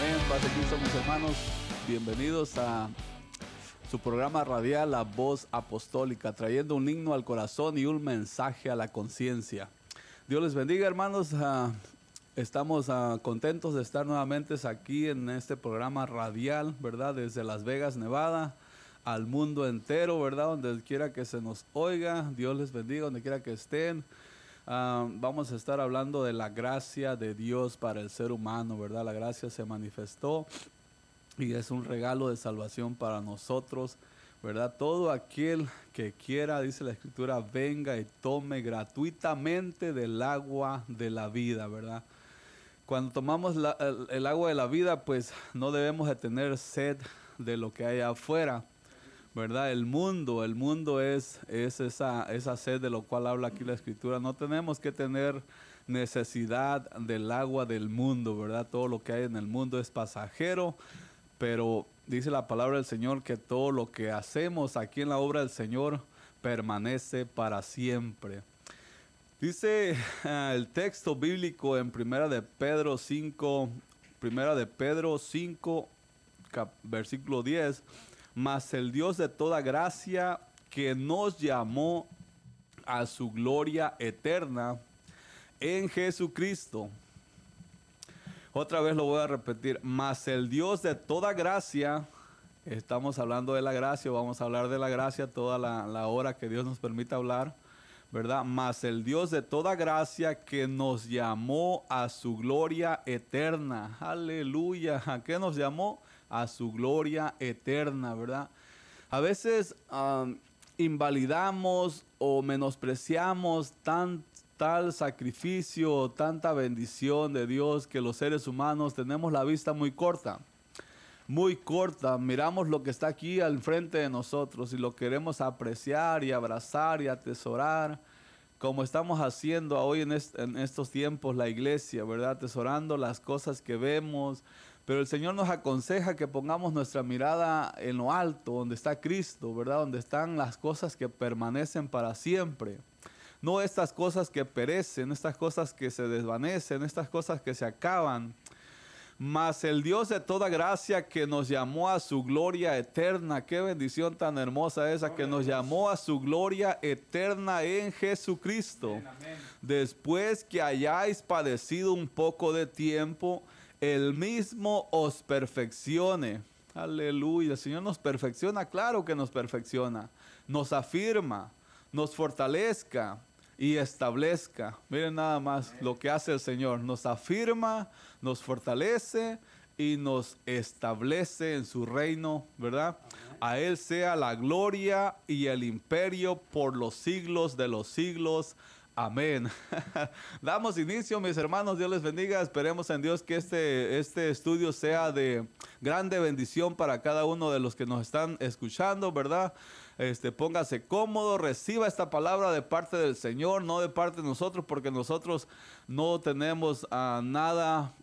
Amén, Paz Cristo, mis hermanos. Bienvenidos a su programa radial La Voz Apostólica, trayendo un himno al corazón y un mensaje a la conciencia. Dios les bendiga, hermanos. Ah, estamos ah, contentos de estar nuevamente aquí en este programa radial, ¿verdad? Desde Las Vegas, Nevada, al mundo entero, ¿verdad? Donde quiera que se nos oiga, Dios les bendiga, donde quiera que estén. Ah, vamos a estar hablando de la gracia de Dios para el ser humano, ¿verdad? La gracia se manifestó y es un regalo de salvación para nosotros, ¿verdad? Todo aquel que quiera, dice la escritura, venga y tome gratuitamente del agua de la vida, ¿verdad? Cuando tomamos el, el, agua de la vida, pues no debemos de tener sed de lo que hay afuera, ¿verdad? El mundo, el mundo es, es esa, sed de lo cual habla aquí la escritura. No tenemos que tener necesidad del agua del mundo, ¿verdad? Todo lo que hay en el mundo es pasajero, pero dice la palabra del Señor que todo lo que hacemos aquí en la obra del Señor permanece para siempre. Dice uh, el texto bíblico en Primera de Pedro 5, Primera de Pedro 5, cap, versículo 10 mas el Dios de toda gracia que nos llamó a su gloria eterna en Jesucristo. Otra vez lo voy a repetir, mas el Dios de toda gracia, estamos hablando de la gracia, vamos a hablar de la gracia toda la, hora que Dios nos permita hablar, ¿verdad? Mas el Dios de toda gracia que nos llamó a su gloria eterna. Aleluya. ¿A qué nos llamó? A su gloria eterna, ¿verdad? A veces invalidamos o menospreciamos tan, tal sacrificio, tanta bendición de Dios que los seres humanos tenemos la vista muy corta muy corta, miramos lo que está aquí al frente de nosotros y lo queremos apreciar y abrazar y atesorar, como estamos haciendo hoy en, en estos tiempos la iglesia, ¿verdad? Atesorando las cosas que vemos, pero el Señor nos aconseja que pongamos nuestra mirada en lo alto, donde está Cristo, ¿verdad? Donde están las cosas que permanecen para siempre. No estas cosas que perecen, estas cosas que se desvanecen, estas cosas que se acaban, mas el Dios de toda gracia que nos llamó a su gloria eterna, qué bendición tan hermosa esa, que nos llamó a su gloria eterna en Jesucristo. Después que hayáis padecido un poco de tiempo, el mismo os perfeccione. Aleluya, el Señor nos perfecciona, claro que nos perfecciona, nos afirma, nos fortalezca, y establezca. Miren nada más lo que hace el Señor. Nos afirma, nos fortalece y nos establece en su reino, ¿verdad? A Él sea la gloria y el imperio por los siglos de los siglos. Amén. Damos inicio, mis hermanos. Dios les bendiga. Esperemos en Dios que este, este estudio sea de grande bendición para cada uno de los que nos están escuchando, ¿verdad? Este, póngase cómodo, reciba esta palabra de parte del Señor, no de parte de nosotros, porque nosotros no tenemos uh, nada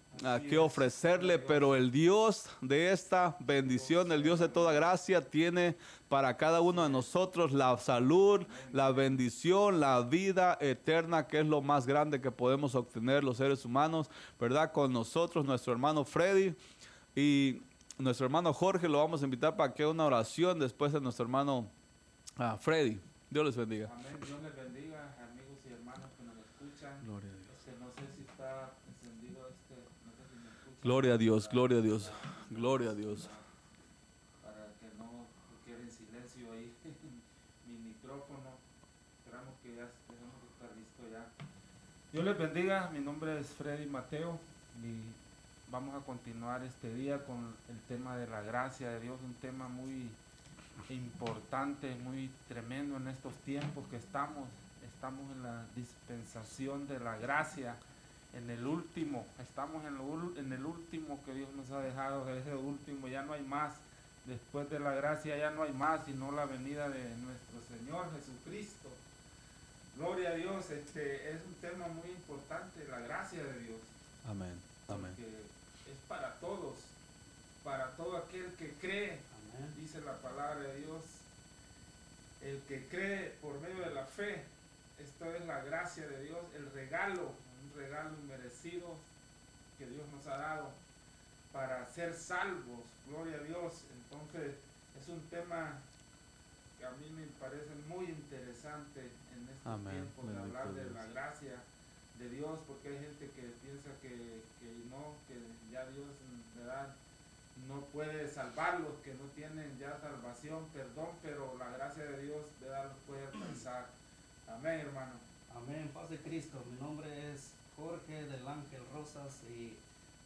que ofrecerle, pero el Dios de esta bendición, el Dios de toda gracia, tiene para cada uno de nosotros la salud, la bendición, la vida eterna, que es lo más grande que podemos obtener los seres humanos, ¿verdad? Con nosotros, nuestro hermano Freddy y nuestro hermano Jorge, lo vamos a invitar para que una oración después de nuestro hermano Ah, Freddy, Dios les bendiga. Amén, Dios les bendiga, amigos y hermanos que nos escuchan. Gloria a Dios. Este, no sé si está encendido este, no sé si me escuchan. Gloria a Dios, gloria a Dios, gloria a Dios. Para que no quede en silencio ahí mi micrófono. Esperamos que ya tenemos que estar listo ya. Dios les bendiga, mi nombre es Freddy Mateo y vamos a continuar este día con el tema de la gracia de Dios, un tema muy importante, muy tremendo en estos tiempos que estamos. Estamos en la dispensación de la gracia, en el último, estamos en, lo, en el último que Dios nos ha dejado, ese último, ya no hay más. Después de la gracia ya no hay más, sino la venida de nuestro Señor Jesucristo. Gloria a Dios, este es un tema muy importante, la gracia de Dios. Amén, amén. es para todos, para todo aquel que cree, Amén. dice la palabra de Dios, el que cree por medio de la fe, esto es la gracia de Dios, el regalo, un regalo inmerecido que Dios nos ha dado para ser salvos, gloria a Dios. Entonces es un tema que a mí me parece muy interesante en este tiempo de hablar de la gracia de Dios, porque hay gente que piensa que, que no, que ya Dios ¿verdad? no puede salvarlos, que no tienen ya salvación, perdón, pero la gracia de Dios ¿verdad? los puede alcanzar. Amén, hermano. Amén, paz de Cristo. Mi nombre es Jorge del Ángel Rosas y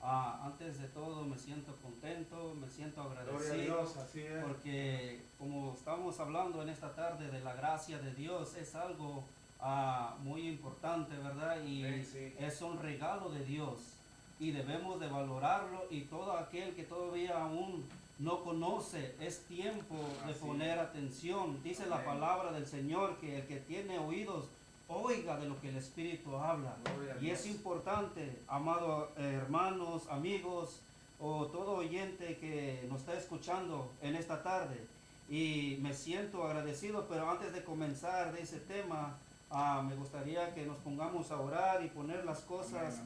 ah, antes de todo me siento contento, me siento agradecido. así es. Porque como estamos hablando en esta tarde de la gracia de Dios, es algo ah, muy importante, ¿verdad? Y es un regalo de Dios y debemos de valorarlo y todo aquel que todavía aún no conoce, es tiempo de poner atención. Dice la palabra del Señor que el que tiene oídos, oiga de lo que el Espíritu habla. Y es importante, amados hermanos, amigos o todo oyente que nos está escuchando en esta tarde. Y me siento agradecido, pero antes de comenzar de ese tema, Ah, me gustaría que nos pongamos a orar y poner las cosas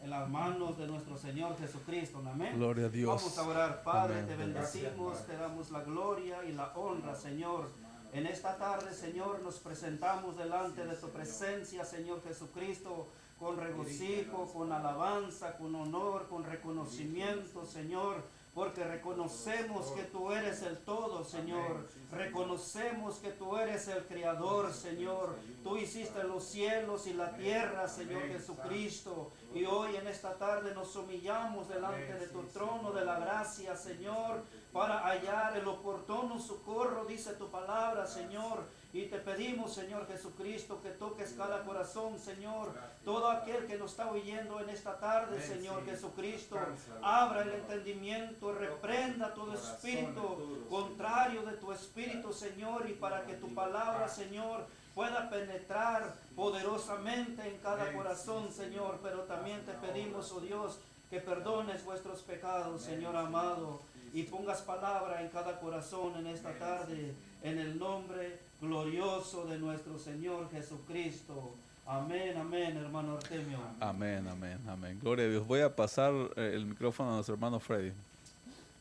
en las manos de nuestro Señor Jesucristo. Amén. Gloria a Dios. Vamos a orar, Padre, te bendecimos, te damos la gloria y la honra, Señor. En esta tarde, Señor, nos presentamos delante de tu presencia, Señor Jesucristo, con regocijo, con alabanza, con honor, con reconocimiento, Señor porque reconocemos que tú eres el todo, Señor. Reconocemos que tú eres el Creador, Señor. Tú hiciste los cielos y la tierra, Señor Jesucristo. Y hoy en esta tarde nos humillamos delante de tu trono de la gracia, Señor, para hallar el oportuno socorro, dice tu palabra, Señor. Y te pedimos, Señor Jesucristo, que toques cada corazón, Señor. Todo aquel que nos está oyendo en esta tarde, Señor Jesucristo, abra el entendimiento, reprenda todo espíritu contrario de tu espíritu, Señor, y para que tu palabra, Señor, pueda penetrar poderosamente en cada corazón, Señor. Pero también te pedimos, oh Dios, que perdones vuestros pecados, Señor amado, y pongas palabra en cada corazón en esta tarde, en el nombre glorioso de nuestro Señor Jesucristo. Amén, amén, hermano Artemio. Amén, amén, amén. Gloria a Dios. Voy a pasar eh, el micrófono a nuestro hermano Freddy.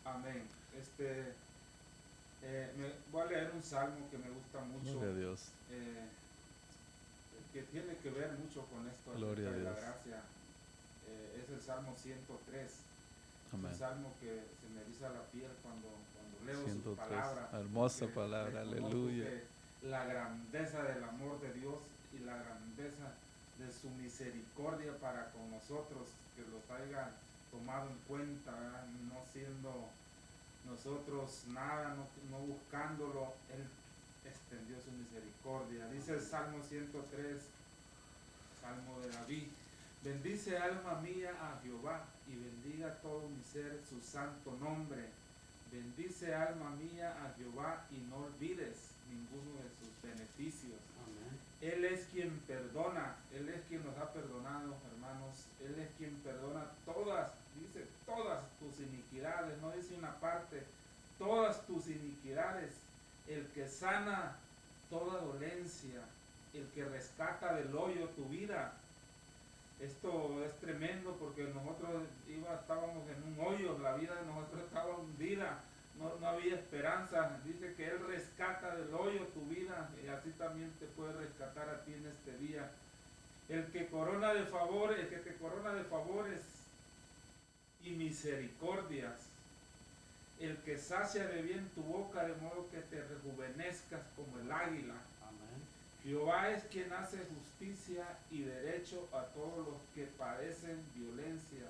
Amén. Este, eh, me, voy a leer un salmo que me gusta mucho. Gloria a Dios. Eh, que tiene que ver mucho con esto Gloria de la gracia. es el Salmo 103. Amén. Un salmo que se me eriza la piel cuando, cuando leo 103. sus palabras. Hermosa palabra, aleluya la grandeza del amor de Dios y la grandeza de su misericordia para con nosotros, que los haya tomado en cuenta, no siendo nosotros nada, no, buscándolo, Él extendió su misericordia. Dice el Salmo 103, Salmo de David, bendice alma mía a Jehová y bendiga todo mi ser su santo nombre. Bendice alma mía a Jehová y no olvides ninguno de sus beneficios. Él es quien perdona, Él es quien nos ha perdonado, hermanos. Él es quien perdona todas, dice, todas tus iniquidades, no dice una parte, todas tus iniquidades. El que sana toda dolencia, el que rescata del hoyo tu vida. Esto es tremendo porque nosotros iba, estábamos en un hoyo, la vida de nosotros estaba hundida no, había esperanza. Dice que Él rescata del hoyo tu vida y así también te puede rescatar a ti en este día. El que corona de favores, el que te corona de favores y misericordias, el que sacia de bien tu boca de modo que te rejuvenezcas como el águila. Jehová es quien hace justicia y derecho a todos los que padecen violencia.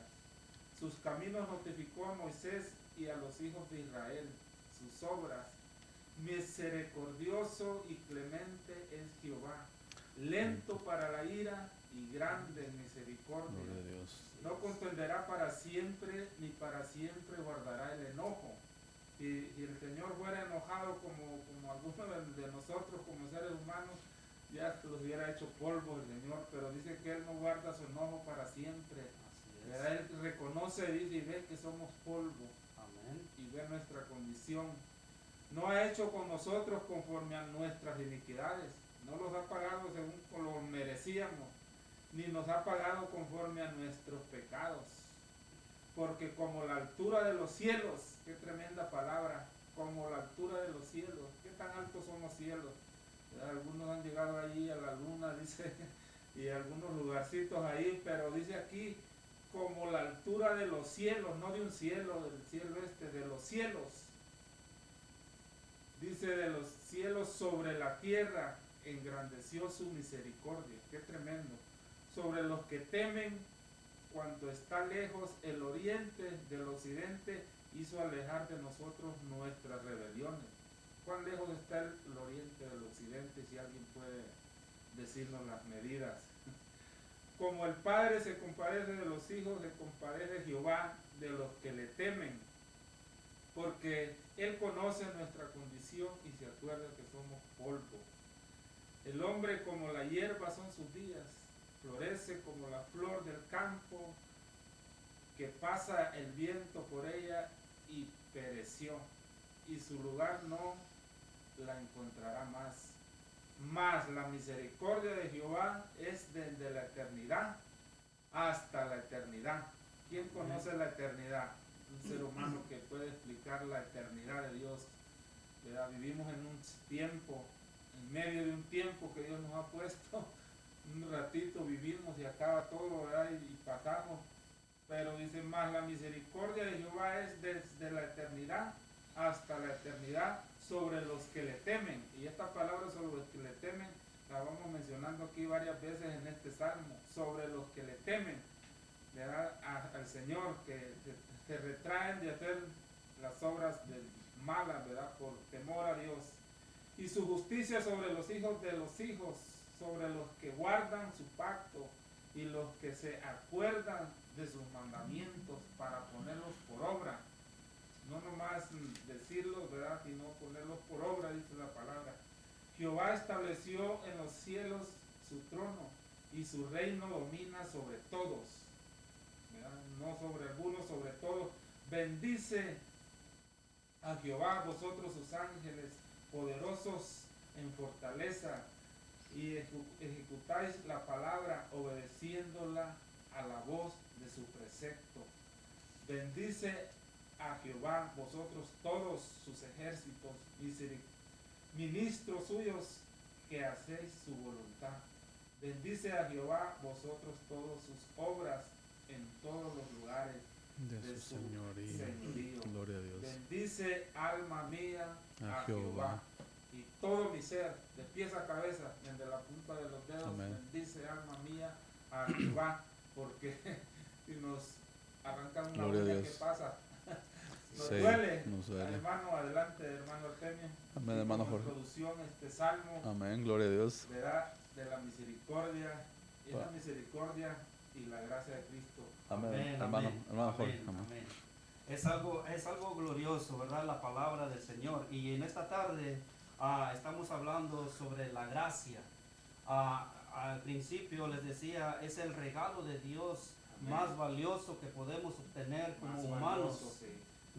Sus caminos notificó a Moisés y a los hijos de Israel sus obras. Misericordioso y clemente es Jehová, lento para la ira y grande en misericordia. No contenderá para siempre, ni para siempre guardará el enojo. Y, el Señor fuera enojado como, como algunos de, nosotros, como seres humanos, ya los hubiera hecho polvo el Señor, pero dice que Él no guarda su enojo para siempre. Él reconoce, dice y ve que somos polvo y ve nuestra condición. No ha hecho con nosotros conforme a nuestras iniquidades. No los ha pagado según lo merecíamos, ni nos ha pagado conforme a nuestros pecados. porque como la altura de los cielos, qué tremenda palabra, como la altura de los cielos, qué tan altos son los cielos. Algunos han llegado allí a la luna, dice, y algunos lugarcitos ahí, pero dice aquí como la altura de los cielos, no de un cielo, del cielo este, de los cielos. Dice de los cielos sobre la tierra, engrandeció su misericordia. Qué tremendo. Sobre los que temen cuando está lejos el oriente del occidente, hizo alejar de nosotros nuestras rebeliones. ¿Cuán lejos está el oriente del occidente? Si alguien puede decirnos las medidas. Como el Padre se compadece de los hijos, se compadece Jehová de los que le temen, porque Él conoce nuestra condición y se acuerda que somos polvo. El hombre como la hierba son sus días, florece como la flor del campo, que pasa el viento por ella y pereció, y su lugar no la encontrará más. Mas la misericordia de Jehová es desde la eternidad hasta la eternidad. ¿Quién conoce la eternidad? Un ser humano que puede explicar la eternidad de Dios. Vivimos en un tiempo, en medio de un tiempo que Dios nos ha puesto. Un ratito vivimos y acaba todo, Y, pasamos. Pero dice más, la misericordia de Jehová es desde la eternidad hasta la eternidad sobre los que le temen. Y esta palabra sobre los que le temen la vamos mencionando aquí varias veces en este salmo. Sobre los que le temen al Señor, que se retraen de hacer las obras malas, ¿verdad? Por temor a Dios. Y su justicia sobre los hijos de los hijos, sobre los que guardan su pacto y los que se acuerdan de sus mandamientos para ponerlos por obra no nomás decirlo, ¿verdad? Sino ponerlos por obra, dice la palabra. Jehová estableció en los cielos su trono y su reino domina sobre todos, no sobre algunos, sobre todos. Bendice a Jehová vosotros sus ángeles, poderosos en fortaleza, y ejecutáis la palabra obedeciéndola a la voz de su precepto. Bendice a Jehová vosotros todos sus ejércitos, ministros suyos que hacéis su voluntad. Bendice a Jehová vosotros todas sus obras en todos los lugares de, su, señorío. Gloria a Dios. Bendice alma mía a, Jehová. Y todo mi ser, de pies a cabeza, desde la punta de los dedos, bendice alma mía a Jehová, porque si nos arrancan una uña, ¿qué pasa? Nos sí, duele. Nos duele. Hermano, adelante, hermano Artemio. Amén, hermano Jorge. Introducción, este salmo. Amén, gloria a Dios. Verá de la misericordia, y la misericordia y la gracia de Cristo. Amén, amén hermano, amén, hermano Jorge. Amén. amén. Es algo, es algo glorioso, ¿verdad? La palabra del Señor. Y en esta tarde ah, estamos hablando sobre la gracia. Ah, al principio les decía, es el regalo de Dios más valioso que podemos obtener como humanos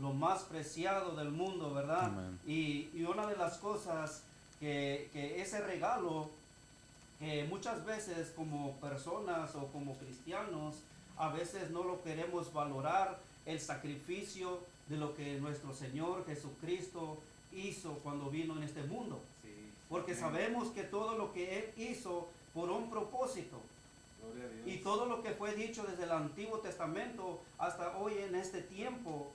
lo más preciado del mundo, ¿verdad? Y, y, una de las cosas que, que, ese regalo, que muchas veces como personas o como cristianos, a veces no lo queremos valorar, el sacrificio de lo que nuestro Señor Jesucristo hizo cuando vino en este mundo. Porque sabemos que todo lo que Él hizo por un propósito. Y todo lo que fue dicho desde el Antiguo Testamento hasta hoy en este tiempo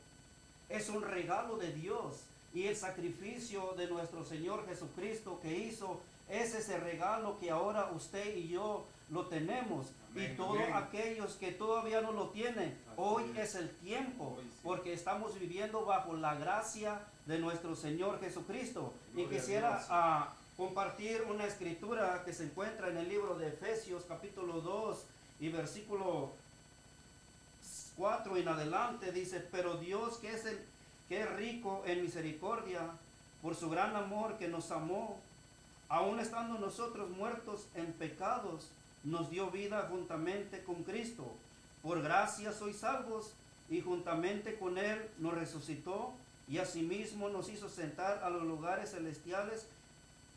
es un regalo de Dios. Y el sacrificio de nuestro Señor Jesucristo que hizo es ese regalo que ahora usted y yo lo tenemos. y todos aquellos que todavía no lo tienen, hoy es. el tiempo, porque estamos viviendo bajo la gracia de nuestro Señor Jesucristo. y quisiera ah, compartir una escritura que se encuentra en el libro de Efesios capítulo 2 y versículo 4 en adelante dice, pero Dios que es, el, que es rico en misericordia, por su gran amor que nos amó, aun estando nosotros muertos en pecados, nos dio vida juntamente con Cristo. Por gracia sois salvos y juntamente con Él nos resucitó y asimismo nos hizo sentar a los lugares celestiales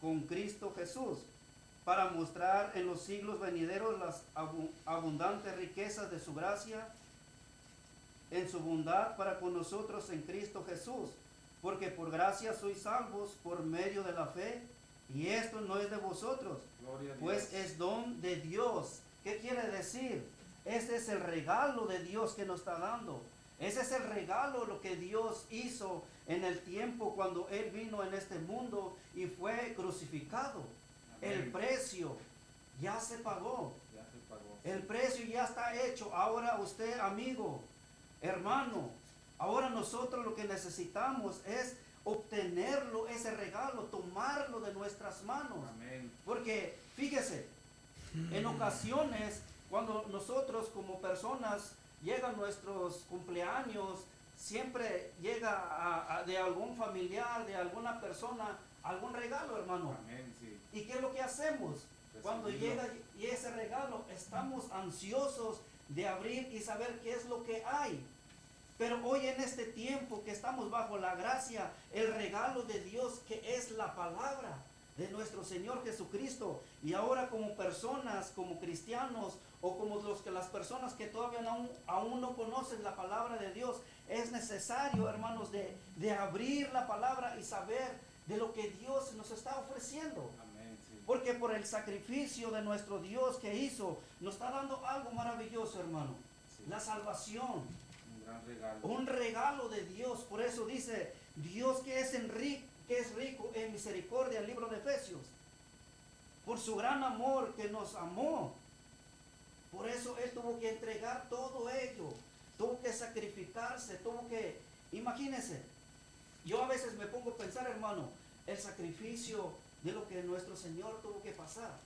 con Cristo Jesús, para mostrar en los siglos venideros las abundantes riquezas de su gracia en su bondad para con nosotros en Cristo Jesús. Porque por gracia sois salvos por medio de la fe, y esto no es de vosotros, pues es don de Dios. ¿Qué quiere decir? Ese es el regalo de Dios que nos está dando. Ese es el regalo lo que Dios hizo en el tiempo cuando Él vino en este mundo y fue crucificado. El Amén. precio ya se pagó. Ya se pagó. El precio ya está hecho. Ahora usted, amigo, hermano, ahora nosotros lo que necesitamos es obtenerlo, ese regalo, tomarlo de nuestras manos. Amén. Porque fíjese, en ocasiones cuando nosotros como personas llegan nuestros cumpleaños, siempre llega a- a- de algún familiar, de alguna persona, algún regalo, hermano. Amén, sí. ¿Y qué es lo que hacemos? Cuando llega y ese regalo, estamos ansiosos de abrir y saber qué es lo que hay. Pero hoy en este tiempo que estamos bajo la gracia, el regalo de Dios que es la palabra de nuestro Señor Jesucristo. Y ahora como personas, como cristianos o como los que las personas que todavía aún, aún no conocen la palabra de Dios, es necesario, hermanos, de, de abrir la palabra y saber de lo que Dios nos está ofreciendo. Porque por el sacrificio de nuestro Dios que hizo, nos está dando algo maravilloso, hermano. Sí. La salvación. Un gran regalo. Un regalo de Dios. Por eso dice, Dios que es, en ri- que es rico en misericordia, el libro de Efesios. Por su gran amor que nos amó. Por eso Él tuvo que entregar todo ello. Tuvo que sacrificarse, tuvo que... Imagínense, yo a veces me pongo a pensar, hermano, el sacrificio de lo que nuestro Señor tuvo que pasar.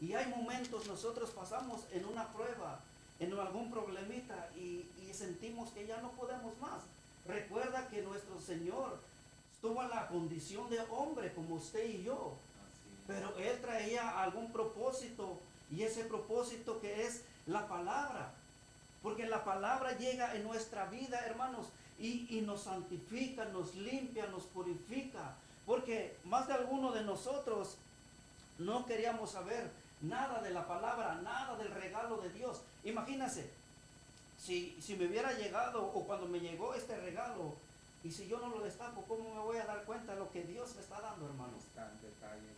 Y hay momentos nosotros pasamos en una prueba, en algún problemita y, y sentimos que ya no podemos más. Recuerda que nuestro Señor estuvo en la condición de hombre como usted y yo. Pero Él traía algún propósito y ese propósito que es la palabra. Porque la palabra llega en nuestra vida, hermanos, y, y nos santifica, nos limpia, nos purifica. Porque más de alguno de nosotros no queríamos saber nada de la palabra, nada del regalo de Dios. Imagínense, si, si me hubiera llegado o cuando me llegó este regalo, y si yo no lo destapo, ¿cómo me voy a dar cuenta de lo que Dios me está dando, hermanos? Detalle.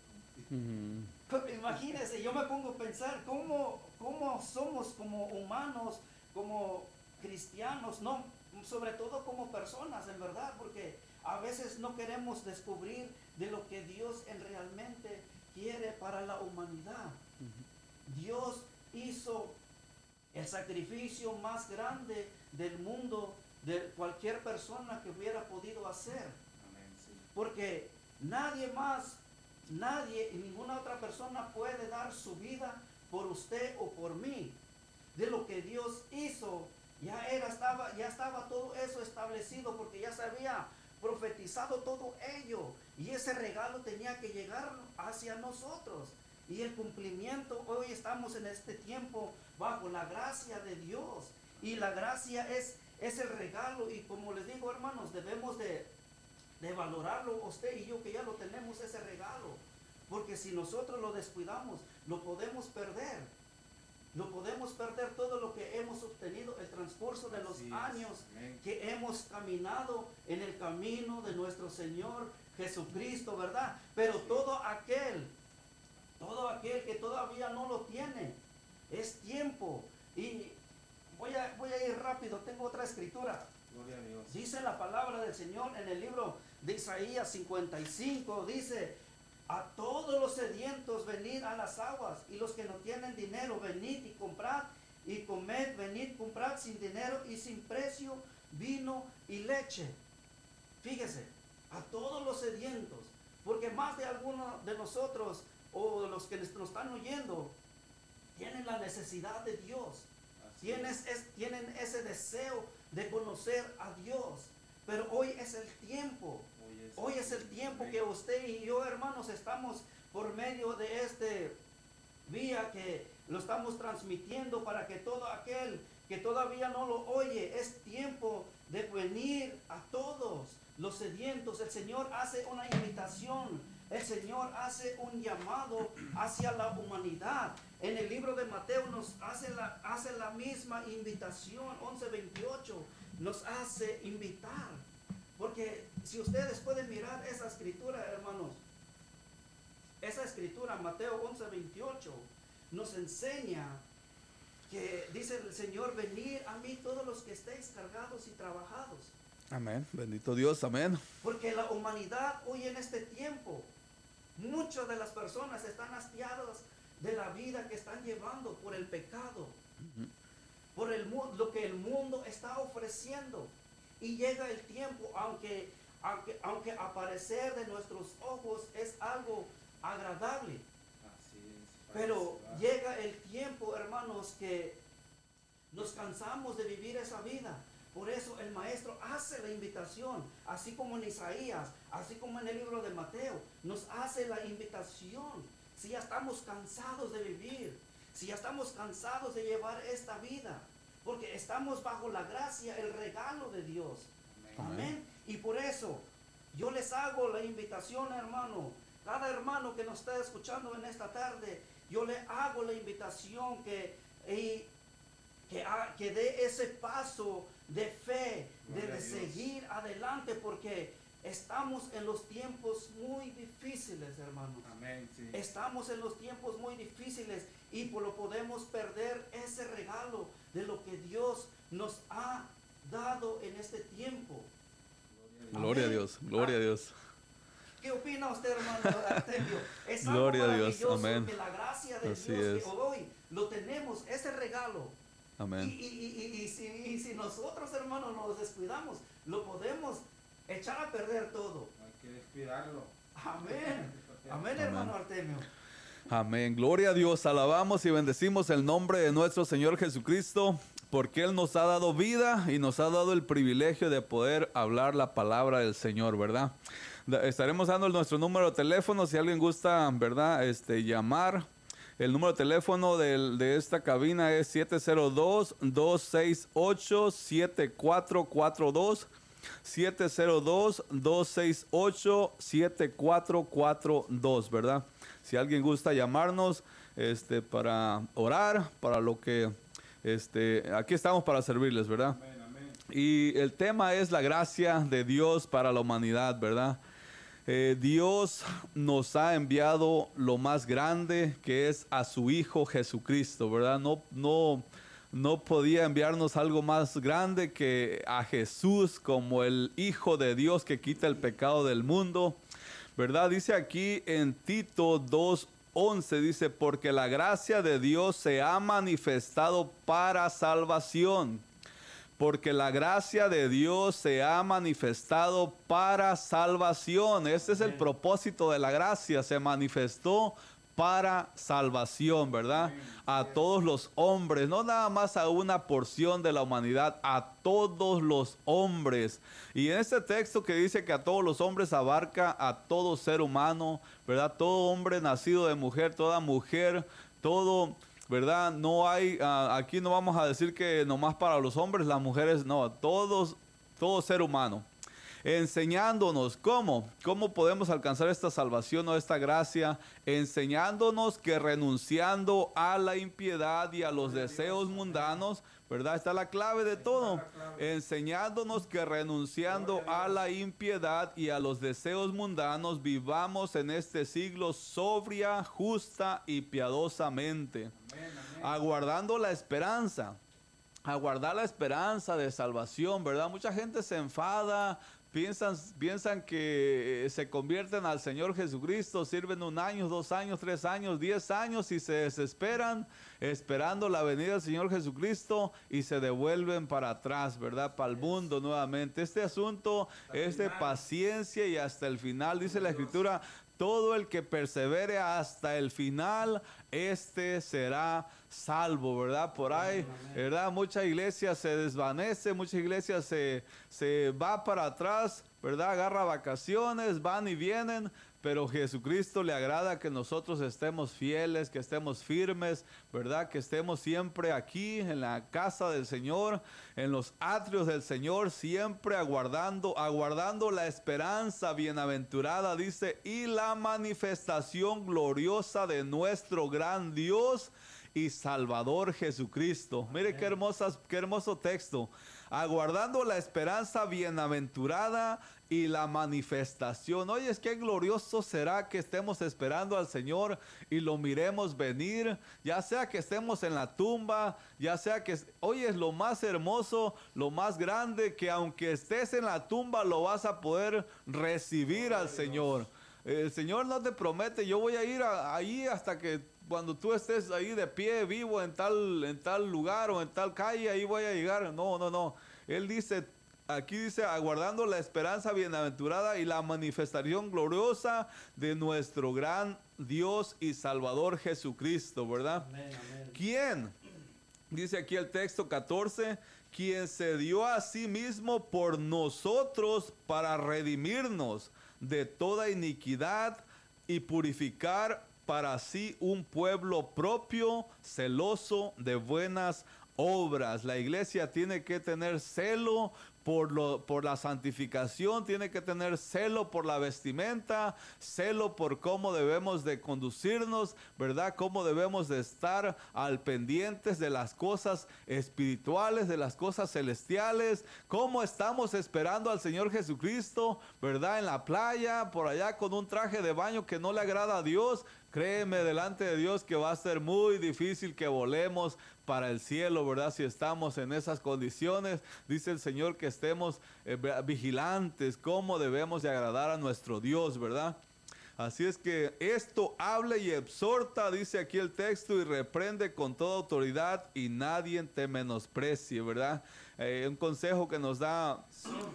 Imagínense, yo me pongo a pensar cómo, cómo somos como humanos, como cristianos, no, sobre todo como personas, en verdad, porque a veces no queremos descubrir de lo que Dios en realmente quiere para la humanidad. Dios hizo el sacrificio más grande del mundo de cualquier persona que hubiera podido hacer. Amén, sí. Porque nadie más, nadie y ninguna otra persona puede dar su vida por usted o por mí. De lo que Dios hizo, ya era, estaba, ya estaba todo eso establecido porque ya se había profetizado todo ello. Y ese regalo tenía que llegar hacia nosotros. Y el cumplimiento, hoy estamos en este tiempo bajo la gracia de Dios. Y la gracia es, es el regalo. Y como les digo, hermanos, debemos de, de valorarlo usted y yo que ya lo tenemos ese regalo. Porque si nosotros lo descuidamos, lo podemos perder. Lo podemos perder todo lo que hemos obtenido el transcurso de los años que hemos caminado en el camino de nuestro Señor Jesucristo, ¿verdad? Pero todo aquel, todo aquel que todavía no lo tiene, es tiempo. Y voy a, voy a ir rápido, tengo otra escritura. Gloria a Dios. Dice la palabra del Señor en el libro de Isaías 55, dice, a todos los sedientos venid a las aguas, y los que no tienen dinero, venid y comprad, y comed, venid, comprad sin dinero y sin precio vino y leche. Fíjese, a todos los sedientos, porque más de alguno de nosotros, o de los que nos están oyendo, tienen la necesidad de Dios. Tienes, es- tienen ese deseo de conocer a Dios. Pero hoy es el tiempo. Hoy es el tiempo que usted y yo, hermanos, estamos por medio de este vía que lo estamos transmitiendo para que todo aquel que todavía no lo oye, es tiempo de venir a todos los sedientos. El Señor hace una invitación, el Señor hace un llamado hacia la humanidad. En el libro de Mateo nos hace la, hace la misma invitación, 11:28. nos hace invitar. Porque si ustedes pueden mirar esa escritura, hermanos, esa escritura, Mateo 11, 28, nos enseña que dice el Señor, venir a mí todos los que estéis cargados y trabajados. Amén. Bendito Dios, amén. Porque la humanidad hoy en este tiempo, muchas de las personas están hastiadas de la vida que están llevando por el pecado, por el, lo que el mundo está ofreciendo. Y llega el tiempo, aunque, aunque, aunque aparecer de nuestros ojos es algo agradable, pero llega el tiempo, hermanos, que nos cansamos de vivir esa vida. Por eso el maestro hace la invitación, así como en Isaías, así como en el libro de Mateo, nos hace la invitación. Si ya estamos cansados de vivir, si ya estamos cansados de llevar esta vida, porque estamos bajo la gracia, el regalo de Dios. Amén. Y por eso yo les hago la invitación, hermano. Cada hermano que nos está escuchando en esta tarde, yo le hago la invitación que, que, que dé ese paso de fe, de, seguir adelante, porque estamos en los tiempos muy difíciles, hermanos. Estamos en los tiempos muy difíciles y por lo podemos perder ese regalo de lo que Dios nos ha dado en este tiempo. Gloria a Dios, gloria a Dios. ¿Qué opina usted, hermano Artemio? Es algo Gloria a Dios, amén. que la gracia de Dios que hoy lo tenemos, ese regalo. Amén. Y, y, y, si, y, si, nosotros, hermanos, nos descuidamos, lo podemos echar a perder todo. Hay que descuidarlo. Amén. Amén, hermano Artemio. Amén. Gloria a Dios. Alabamos y bendecimos el nombre de nuestro Señor Jesucristo, porque Él nos ha dado vida y nos ha dado el privilegio de poder hablar la palabra del Señor, ¿verdad? Estaremos dando nuestro número de teléfono si alguien gusta, ¿verdad? Este, llamar. El número de teléfono de, esta cabina es 702-268-7442. 702-268-7442, ¿verdad? Si alguien gusta llamarnos este, para orar, para lo que, este, aquí estamos para servirles, ¿verdad? Y el tema es la gracia de Dios para la humanidad, ¿verdad? Eh, Dios nos ha enviado lo más grande que es a su Hijo Jesucristo, ¿verdad? No, no, no podía enviarnos algo más grande que a Jesús como el Hijo de Dios que quita el pecado del mundo, ¿verdad? Dice aquí en Tito 2.11, dice, porque la gracia de Dios se ha manifestado para salvación porque la gracia de Dios se ha manifestado para salvación. Este es el propósito de la gracia, se manifestó para salvación, ¿verdad? A todos los hombres, no nada más a una porción de la humanidad, a todos los hombres. Y en este texto que dice que a todos los hombres abarca a todo ser humano, ¿verdad? Todo hombre nacido de mujer, toda mujer, todo ¿verdad? No hay, ah, aquí no vamos a decir que nomás para los hombres, las mujeres, no, todos, todo ser humano. Enseñándonos cómo, cómo podemos alcanzar esta salvación o esta gracia, enseñándonos que renunciando a la impiedad y a los deseos mundanos, ¿verdad? Está la clave de todo. Enseñándonos que renunciando a la impiedad y a los deseos mundanos, vivamos en este siglo sobria, justa y piadosamente. Aguardando la esperanza. Aguardar la esperanza de salvación, ¿verdad? Mucha gente se enfada, piensan, piensan que eh, se convierten al Señor Jesucristo, sirven un año, dos años, tres años, diez años y se desesperan esperando la venida del Señor Jesucristo y se devuelven para atrás, ¿verdad? Para el mundo nuevamente. Este asunto es de paciencia y hasta el final, dice la Escritura, todo el que persevere hasta el final, este será salvo, ¿verdad? Por ahí, ¿verdad? Mucha iglesia se desvanece, mucha iglesia se, se va para atrás, ¿verdad? Agarra vacaciones, van y vienen, pero Jesucristo le agrada que nosotros estemos fieles, que estemos firmes, ¿verdad? Que estemos siempre aquí en la casa del Señor, en los atrios del Señor, siempre aguardando, aguardando la esperanza bienaventurada, dice, y la manifestación gloriosa de nuestro gran Dios y Salvador Jesucristo. Mire qué hermosas, qué hermoso texto aguardando la esperanza bienaventurada y la manifestación. Oye, es que glorioso será que estemos esperando al Señor y lo miremos venir, ya sea que estemos en la tumba, ya sea que, oye, es lo más hermoso, lo más grande, que aunque estés en la tumba lo vas a poder recibir al Señor. El Señor no te promete, yo voy a ir ahí hasta que cuando tú estés ahí de pie, vivo en tal, en tal lugar o en tal calle, ahí voy a llegar. No, no, no. Él dice, aquí dice, aguardando la esperanza bienaventurada y la manifestación gloriosa de nuestro gran Dios y Salvador Jesucristo, ¿verdad? ¿Quién? Dice aquí el texto 14, quien se dio a sí mismo por nosotros para redimirnos de toda iniquidad y purificar para sí un pueblo propio, celoso de buenas obras. La iglesia tiene que tener celo por, lo, por la santificación, tiene que tener celo por la vestimenta, celo por cómo debemos de conducirnos, ¿verdad? Cómo debemos de estar al pendientes de las cosas espirituales, de las cosas celestiales, cómo estamos esperando al Señor Jesucristo, ¿verdad? En la playa, por allá con un traje de baño que no le agrada a Dios, Créeme delante de Dios que va a ser muy difícil que volemos para el cielo, ¿verdad? Si estamos en esas condiciones, dice el Señor que estemos eh, vigilantes, cómo debemos de agradar a nuestro Dios, ¿verdad? Así es que esto hable y exhorta, dice aquí el texto, y reprende con toda autoridad y nadie te menosprecie, ¿verdad? Eh, un consejo que nos da,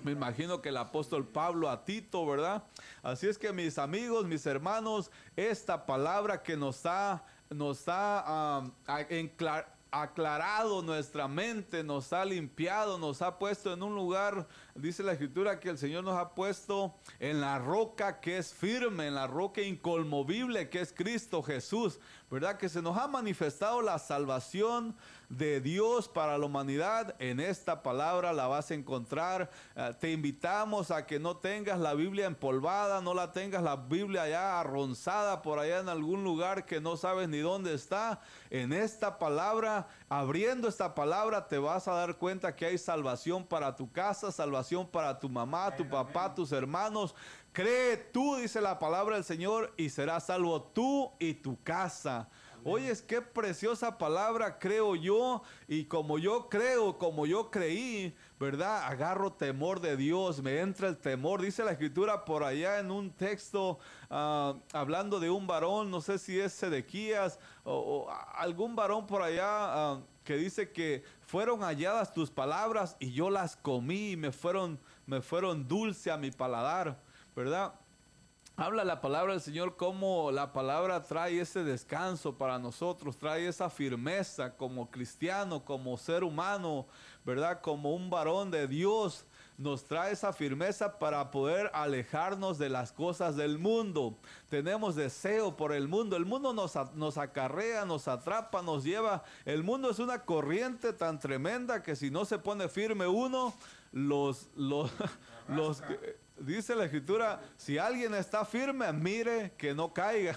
me imagino que el apóstol Pablo a Tito, ¿verdad? Así es que mis amigos, mis hermanos, esta palabra que nos ha, nos ha um, aclarado nuestra mente, nos ha limpiado, nos ha puesto en un lugar, dice la escritura que el Señor nos ha puesto en la roca que es firme, en la roca incolmovible que es Cristo Jesús, ¿verdad? Que se nos ha manifestado la salvación de Dios para la humanidad. En esta palabra la vas a encontrar. Eh, te invitamos a que no tengas la Biblia empolvada, no la tengas la Biblia ya arronzada por allá en algún lugar que no sabes ni dónde está. En esta palabra, abriendo esta palabra, te vas a dar cuenta que hay salvación para tu casa, salvación para tu mamá, tu papá, tus hermanos. Cree tú, dice la palabra del Señor, y serás salvo tú y tu casa. Oye, qué preciosa palabra creo yo y como yo creo, como yo creí, ¿verdad? Agarro temor de Dios, me entra el temor. Dice la escritura por allá en un texto ah, hablando de un varón, no sé si es Sedequías o, algún varón por allá ah, que dice que fueron halladas tus palabras y yo las comí y me fueron, me fueron dulce a mi paladar, ¿verdad? Habla la palabra del Señor como la palabra trae ese descanso para nosotros, trae esa firmeza como cristiano, como ser humano, ¿verdad? Como un varón de Dios, nos trae esa firmeza para poder alejarnos de las cosas del mundo. Tenemos deseo por el mundo. El mundo nos, nos acarrea, nos atrapa, nos lleva. El mundo es una corriente tan tremenda que si no se pone firme uno, los, los, los, dice la escritura, si alguien está firme, mire que no caiga.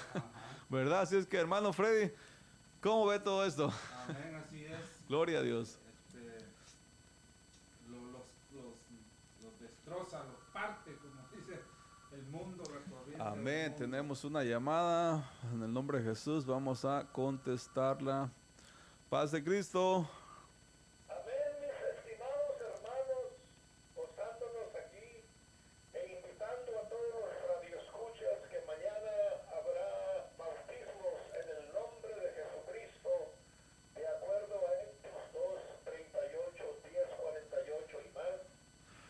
¿Verdad? Así es que hermano Freddy, ¿cómo ve todo esto? Amén, así es. Gloria a Dios. Este, los, los, destroza, los parte, como dice el mundo Amén. Tenemos una llamada en el nombre de Jesús. Vamos a contestarla. Paz de Cristo.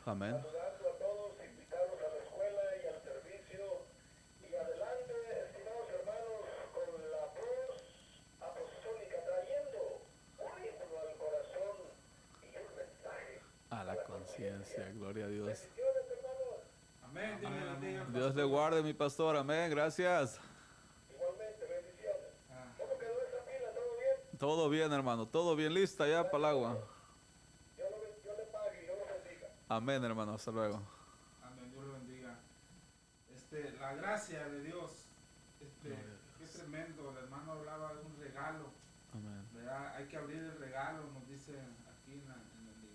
Amén. Saludando a todos, invitarlos a la escuela y al servicio. Y adelante, estimados hermanos, con la voz apostólica, trayendo un himno al corazón y un mensaje. A la conciencia, gloria a Dios. Amén, Dios, Dios le guarde, mi pastor, amén, gracias. Igualmente, bendiciones. ¿Cómo quedó esa pila? ¿Todo bien? Todo bien, hermano, todo bien, lista ya para el agua. Amén, hermano. Hasta luego. Amén. Dios lo bendiga. Este, la gracia de Dios. Este, qué tremendo. El hermano hablaba de un regalo. Amén. Hay que abrir el regalo, nos dice aquí en la,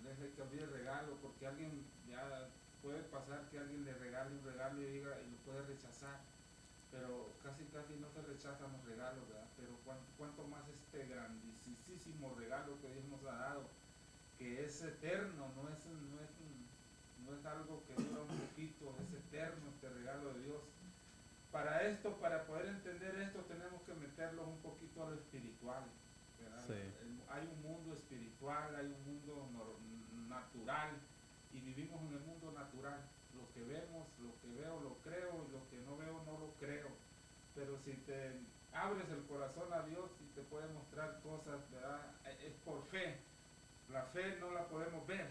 veces hay que abrir el regalo porque alguien ya puede pasar que alguien le regale un regalo y diga y lo puede rechazar pero casi casi no se rechazan los regalos ¿verdad? pero cuánto, cuánto más este grandísimo regalo que Dios nos ha dado que es eterno no es, no es, no es algo que dura un poquito es eterno este regalo de Dios para esto, para poder entender esto, tenemos que meterlo un poquito a lo espiritual. Sí. Hay un mundo espiritual, hay un mundo natural y vivimos en el mundo natural. Lo que vemos, lo que veo, lo creo y lo que no veo, no lo creo. Pero si te abres el corazón a Dios y te puede mostrar cosas, ¿verdad? Es por fe. La fe no la podemos ver,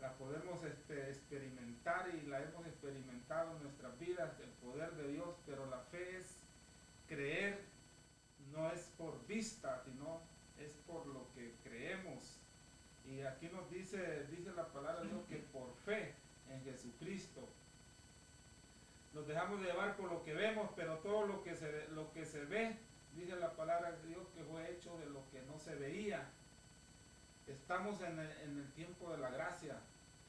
la podemos este, experimentar y la hemos experimentado en nuestras vidas, el poder de Dios, pero la fe es creer, no es por vista, sino es por lo que creemos. Y aquí nos dice, dice la palabra de Dios que por fe en Jesucristo nos dejamos llevar por lo que vemos, pero todo lo que se, lo que se ve, dice la palabra de Dios que fue hecho de lo que no se veía. Estamos en el, en el tiempo de la gracia,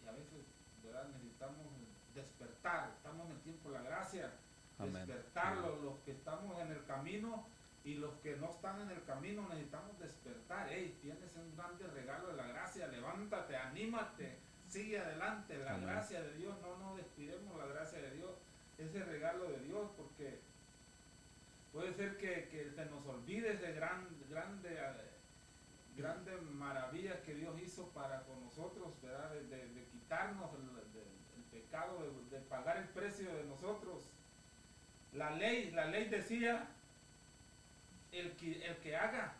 y a veces ¿verdad? necesitamos despertar, estamos en el tiempo de la gracia, despertar los, que estamos en el camino y los que no están en el camino necesitamos despertar, hey, tienes un grande regalo de la gracia, levántate, anímate, sigue adelante, la gracia de Dios, no nos despidemos la gracia de Dios, ese regalo de Dios, porque puede ser que, que se nos olvide ese gran, grande grandes maravillas que Dios hizo para con nosotros, ¿verdad? De, quitarnos el, pecado, de, pagar el precio de nosotros. La ley, la ley decía, el que, el que haga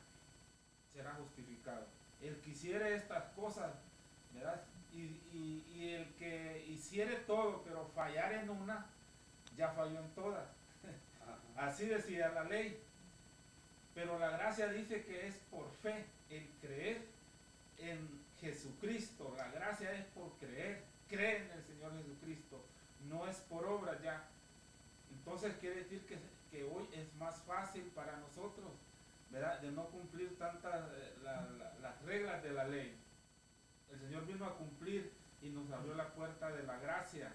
será justificado. El que hiciere estas cosas, ¿verdad? Y, y el que hiciere todo, pero fallar en una, ya falló en todas. Así decía la ley. Pero la gracia dice que es por fe, el creer en Jesucristo. La gracia es por creer. Cree en el Señor Jesucristo. No es por obra ya. Entonces quiere decir que, hoy es más fácil para nosotros, ¿verdad? De no cumplir tantas eh, las reglas de la ley. El Señor vino a cumplir y nos abrió la puerta de la gracia.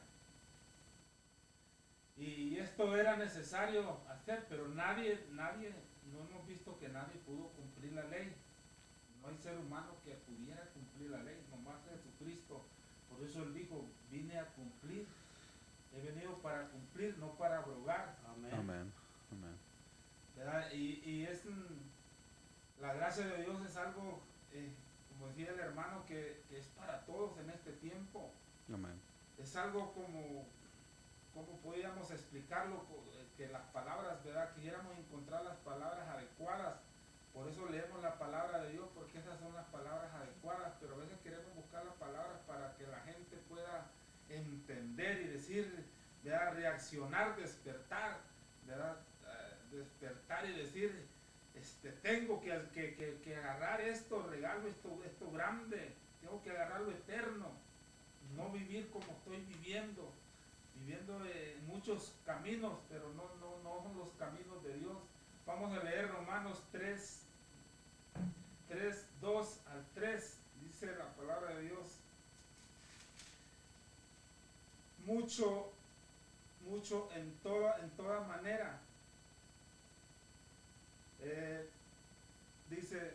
Y esto era necesario hacer, pero nadie, nadie no hemos visto que nadie pudo cumplir la ley. No hay ser humano que pudiera cumplir la ley, nomás Jesucristo. Por eso él dijo, vine a cumplir. He venido para cumplir, no para abrogar. Amén. Amén. Y, es la gracia de Dios es algo, eh, como decía el hermano, que, que, es para todos en este tiempo. Amén. Es algo como ¿cómo podíamos explicarlo? Eh, que las palabras, ¿verdad? Quisiéramos encontrar las palabras adecuadas. Por eso leemos la palabra de Dios, porque esas son las palabras adecuadas, pero a veces queremos buscar las palabras para que la gente pueda entender y decir, ¿verdad? Reaccionar, despertar, ¿verdad? Eh, despertar y decir, este, tengo que, que, que, agarrar esto, regalo esto, esto grande, tengo que agarrar lo eterno, no vivir como estoy viviendo, viviendo en muchos caminos, pero no, no, no son los caminos de Dios. Vamos a leer Romanos 3, 3, 2 al 3, dice la palabra de Dios. Mucho, mucho en toda, en toda manera. Eh, dice,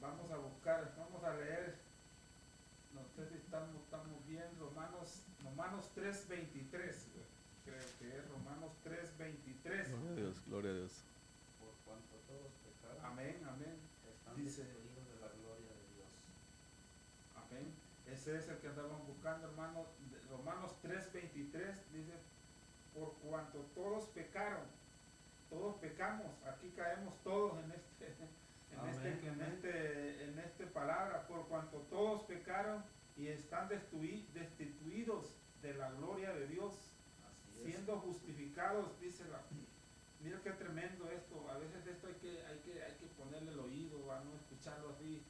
vamos a buscar, vamos a leer no sé si estamos, estamos bien, Romanos, Romanos 3.23, creo que es Romanos 3.23. Gloria a Dios, gloria a Dios. Por cuanto todos pecaron, amén, amén. Están Dice, de la gloria de Dios. Amén. Ese es el que andamos buscando, hermano. Romanos 3.23 dice, por cuanto todos pecaron, todos pecamos, aquí caemos todos en este en, este, en, este, en este palabra, por cuanto todos pecaron y están destituidos de la gloria de Dios, siendo justificados, dice la... Mira qué tremendo esto, a veces esto hay que, hay que, hay que ponerle el oído, a no escucharlo así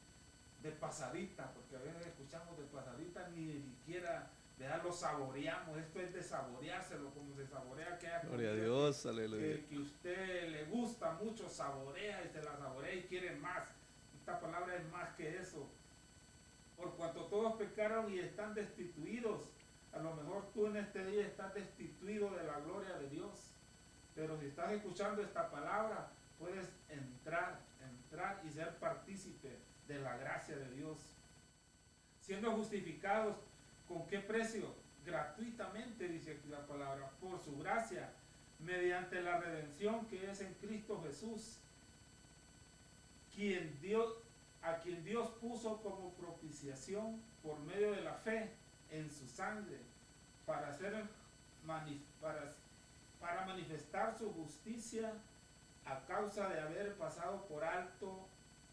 de pasadita, porque a veces escuchamos de pasadita ni siquiera ya lo saboreamos, esto es de saboreárselo como se saborea que Gloria a Dios, aleluya. Que, que, usted le gusta mucho, saborea y se la saborea y quiere más. esta palabra es más que eso. Por cuanto todos pecaron y están destituidos, a lo mejor tú en este día estás destituido de la gloria de Dios. Pero si estás escuchando esta palabra, puedes entrar, entrar y ser partícipe de la gracia de Dios. Siendo justificados, ¿con qué precio? Gratuitamente, dice aquí la palabra, por su gracia, mediante la redención que es en Cristo Jesús, a quien Dios puso como propiciación por medio de la fe en su sangre, para, hacer, para manifestar su justicia a causa de haber pasado por alto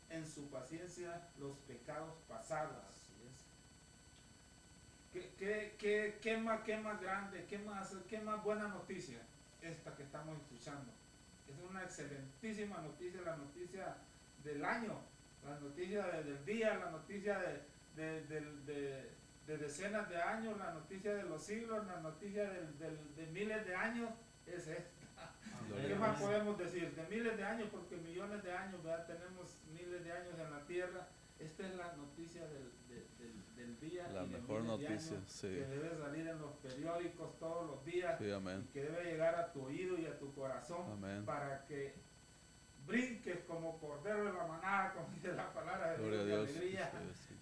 en su paciencia los pecados pasados. ¿Qué, qué, qué, qué más, qué más grande, qué más, qué más buena noticia esta que estamos escuchando? Es una excelentísima noticia, la noticia del año, la noticia del día, la noticia de, de, decenas de años, la noticia de los siglos, la noticia de miles de años, es esta. ¿Qué más podemos decir? De miles de años, porque millones de años, tenemos miles de años en la tierra. Esta es la noticia del, del, día. La mejor noticia, sí. Que debe salir en los periódicos todos los días. Sí, amén. Y que debe llegar a tu oído y a tu corazón. Amén. Para que brinques como cordero de la manada, como dice la palabra de, Dios, de alegría,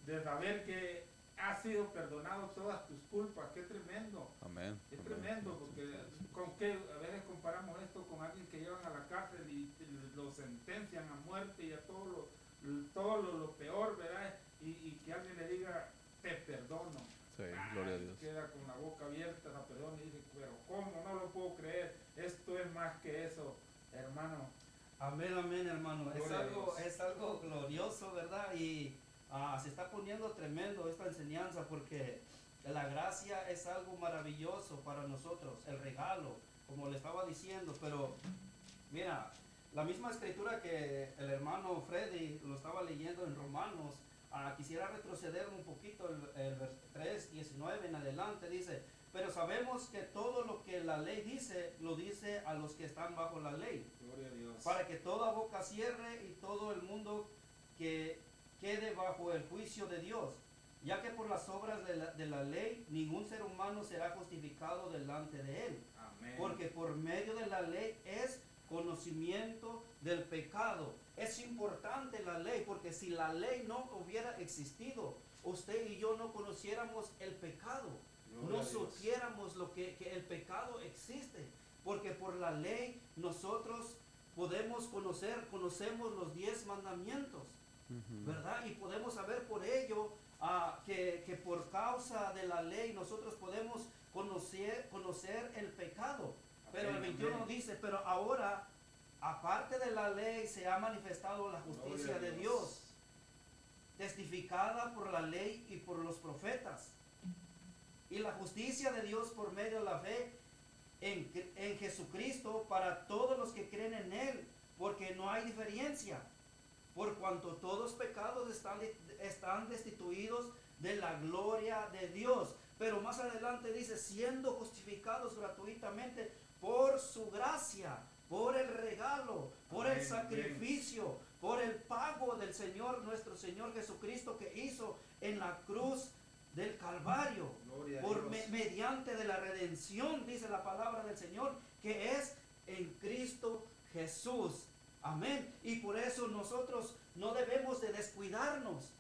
de saber que ha sido perdonado todas tus culpas. Qué tremendo. Amén. Es tremendo porque con qué a veces comparamos esto con alguien que llevan a la cárcel y, lo sentencian a muerte y a todo lo, todo lo, peor, ¿verdad? Y, que alguien le diga, te perdono. Sí, gloria a Dios. Queda con la boca abierta, la perdón y dice, pero ¿cómo? No lo puedo creer. Esto es más que eso, hermano. Amén, amén, hermano. Es algo, es algo glorioso, ¿verdad? Y Ah, se está poniendo tremendo esta enseñanza porque la gracia es algo maravilloso para nosotros, el regalo, como le estaba diciendo, pero mira, la misma escritura que el hermano Freddy lo estaba leyendo en Romanos, ah, quisiera retroceder un poquito el, el 3, 19 en adelante, dice, pero sabemos que todo lo que la ley dice, lo dice a los que están bajo la ley. Para que toda boca cierre y todo el mundo que quede bajo el juicio de Dios, ya que por las obras de la, de la ley ningún ser humano será justificado delante de él. Porque por medio de la ley es conocimiento del pecado. Es importante la ley, porque si la ley no hubiera existido, usted y yo no conociéramos el pecado, no supiéramos lo que, que el pecado existe, porque por la ley nosotros podemos conocer, conocemos los diez mandamientos. ¿verdad? Y podemos saber por ello ah, que, que, por causa de la ley nosotros podemos conocer, conocer el pecado. Pero el 21 dice, pero ahora, aparte de la ley, se ha manifestado la justicia de Dios, testificada por la ley y por los profetas. Y la justicia de Dios por medio de la fe en, en Jesucristo para todos los que creen en Él, porque no hay diferencia por cuanto todos pecados están, están destituidos de la gloria de Dios. Pero más adelante dice, siendo justificados gratuitamente por su gracia, por el regalo, por el sacrificio, por el pago del Señor, nuestro Señor Jesucristo que hizo en la cruz del Calvario, por mediante de la redención, dice la palabra del Señor, que es en Cristo Jesús. Amén. Y por eso nosotros no debemos de descuidarnos.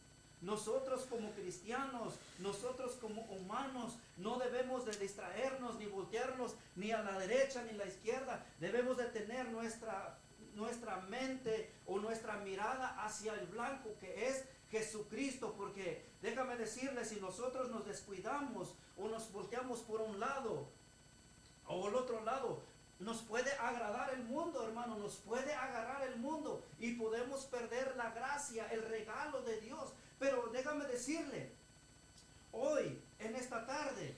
Nosotros como cristianos, nosotros como humanos, no debemos de distraernos ni voltearnos ni a la derecha ni a la izquierda. Debemos de tener nuestra, nuestra mente o nuestra mirada hacia el blanco que es Jesucristo. Porque déjame decirle, si nosotros nos descuidamos o nos volteamos por un lado o el otro lado, nos puede agradar el mundo, hermano, nos puede agarrar el mundo y podemos perder la gracia, el regalo de Dios. Pero déjame decirle, hoy, en esta tarde,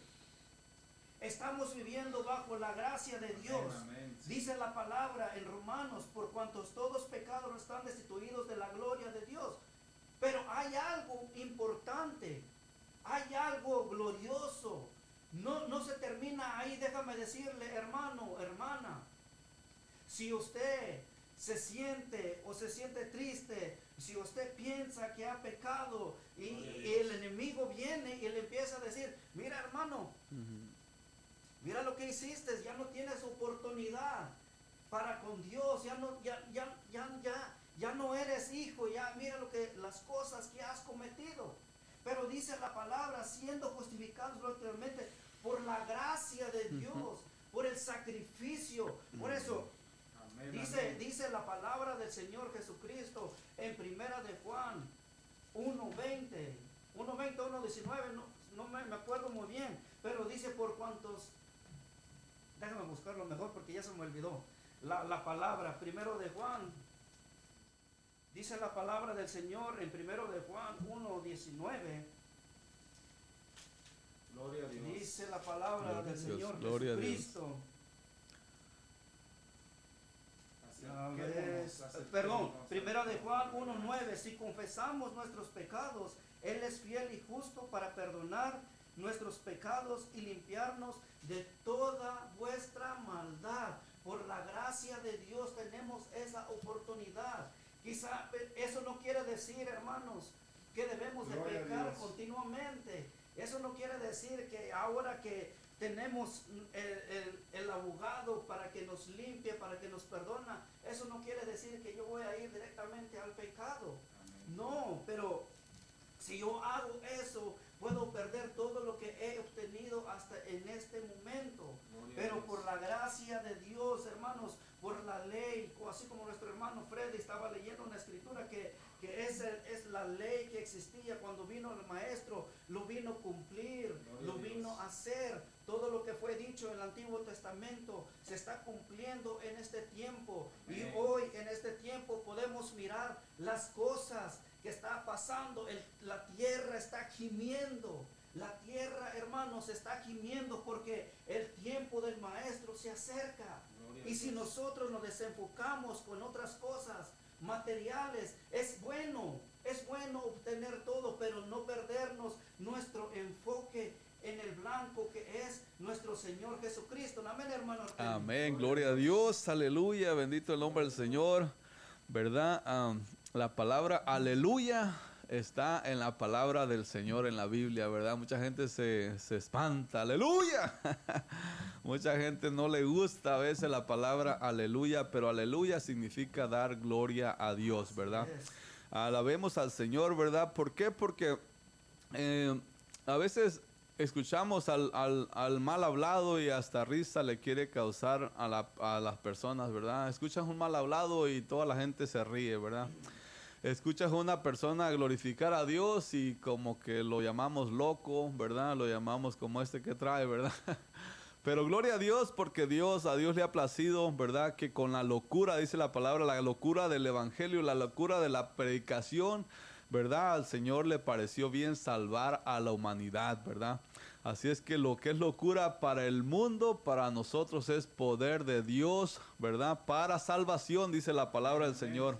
estamos viviendo bajo la gracia de Dios. Dice la palabra en Romanos, por cuantos todos pecados están destituidos de la gloria de Dios. Pero hay algo importante, hay algo glorioso. No, no se termina ahí, déjame decirle, hermano, hermana, si usted se siente o se siente triste, si usted piensa que ha pecado y, y el enemigo viene y le empieza a decir, mira hermano, mira lo que hiciste, ya no tienes oportunidad para con Dios, ya no, ya, ya, ya, ya, ya no eres hijo, ya mira lo que las cosas que has cometido. Pero dice la palabra, siendo justificados realmente por la gracia de Dios, por el sacrificio. Por eso, Amén, dice, amén. dice la palabra del Señor Jesucristo en primera de Juan 1.20, 1.20, 1.19, no, no me, me acuerdo muy bien, pero dice por cuantos, déjame buscarlo mejor porque ya se me olvidó, la, la palabra, primero de Juan, dice la palabra del Señor en primero de Juan 1.19, Gloria a Dios. dice la palabra Gloria del Dios, Señor gloria. Jesucristo. A ver, Acerquémonos, acerquémonos, perdón, primera de Juan acerquémonos. 1.9, si confesamos nuestros pecados, Él es fiel y justo para perdonar nuestros pecados y limpiarnos de toda vuestra maldad. Por la gracia de Dios tenemos esa oportunidad. Quizá eso no quiere decir, hermanos, que debemos de Gloria pecar continuamente. Eso no quiere decir que ahora que tenemos el, el- el abogado para que nos limpie, para que nos perdona, eso no quiere decir que yo voy a ir directamente al pecado. Amén. No, pero si yo hago eso, puedo perder todo lo que he obtenido hasta en este momento. Pero por la gracia de Dios, hermanos, por la ley, así como nuestro hermano Freddy estaba leyendo una escritura que, que es, el- es la ley que existía cuando vino el maestro, lo vino a cumplir, Gloria lo vino a hacer. Todo lo que fue dicho en el Antiguo Testamento se está cumpliendo en este tiempo. Y hoy en este tiempo podemos mirar las cosas que está pasando. El- la tierra está gimiendo. La tierra, hermanos, está gimiendo porque el tiempo del maestro se acerca. Y si nosotros nos desenfocamos con otras cosas materiales, es bueno, es bueno obtener todo, pero no perdernos nuestro enfoque en el blanco que es nuestro Señor Jesucristo. Amén, hermano. Artemio? Amén, gloria a Dios, aleluya, bendito el nombre del Señor, ¿verdad? Am, la palabra aleluya está en la palabra del Señor en la Biblia, ¿verdad? Mucha gente se, se espanta, aleluya. Mucha gente no le gusta a veces la palabra aleluya, pero aleluya significa dar gloria a Dios, ¿verdad? Alabemos al Señor, ¿verdad? ¿Por qué? Porque eh, a veces escuchamos al, al- al mal hablado y hasta risa le quiere causar a, la- a las personas, ¿verdad? Escuchas un mal hablado y toda la gente se ríe, ¿verdad? Escuchas a una persona glorificar a Dios y como que lo llamamos loco, ¿verdad? Lo llamamos como este que trae, ¿verdad? Pero gloria a Dios porque Dios, a Dios le ha placido, ¿verdad? Que con la locura, dice la palabra, la locura del Evangelio, la locura de la predicación, ¿verdad? Al Señor le pareció bien salvar a la humanidad, ¿verdad? Así es que lo que es locura para el mundo, para nosotros es poder de Dios, ¿verdad? Para salvación, dice la palabra del Señor.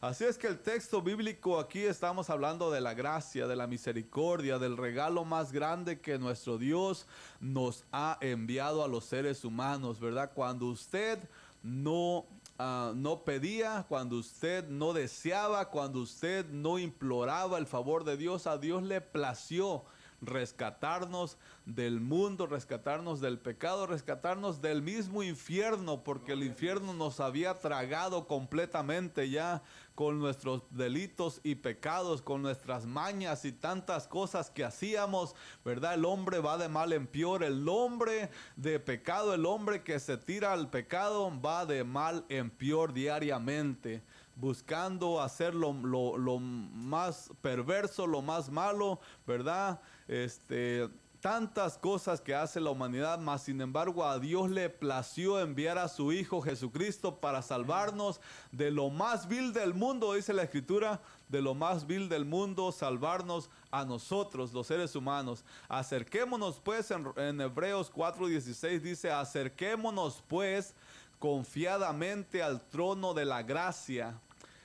Así es que el texto bíblico aquí estamos hablando de la gracia, de la misericordia, del regalo más grande que nuestro Dios nos ha enviado a los seres humanos, ¿verdad? Cuando usted no, ah, no pedía, cuando usted no deseaba, cuando usted no imploraba el favor de Dios, a Dios le plació rescatarnos del mundo, rescatarnos del pecado, rescatarnos del mismo infierno, porque el infierno nos había tragado completamente ya con nuestros delitos y pecados, con nuestras mañas y tantas cosas que hacíamos, ¿verdad? El hombre va de mal en peor, el hombre de pecado, el hombre que se tira al pecado va de mal en peor diariamente buscando hacer lo, lo- lo más perverso, lo más malo, ¿verdad? Este, tantas cosas que hace la humanidad, mas sin embargo a Dios le plació enviar a su Hijo Jesucristo para salvarnos de lo más vil del mundo, dice la Escritura, de lo más vil del mundo, salvarnos a nosotros, los seres humanos. Acerquémonos pues, en, Hebreos 4:16 dice, acerquémonos pues confiadamente al trono de la gracia.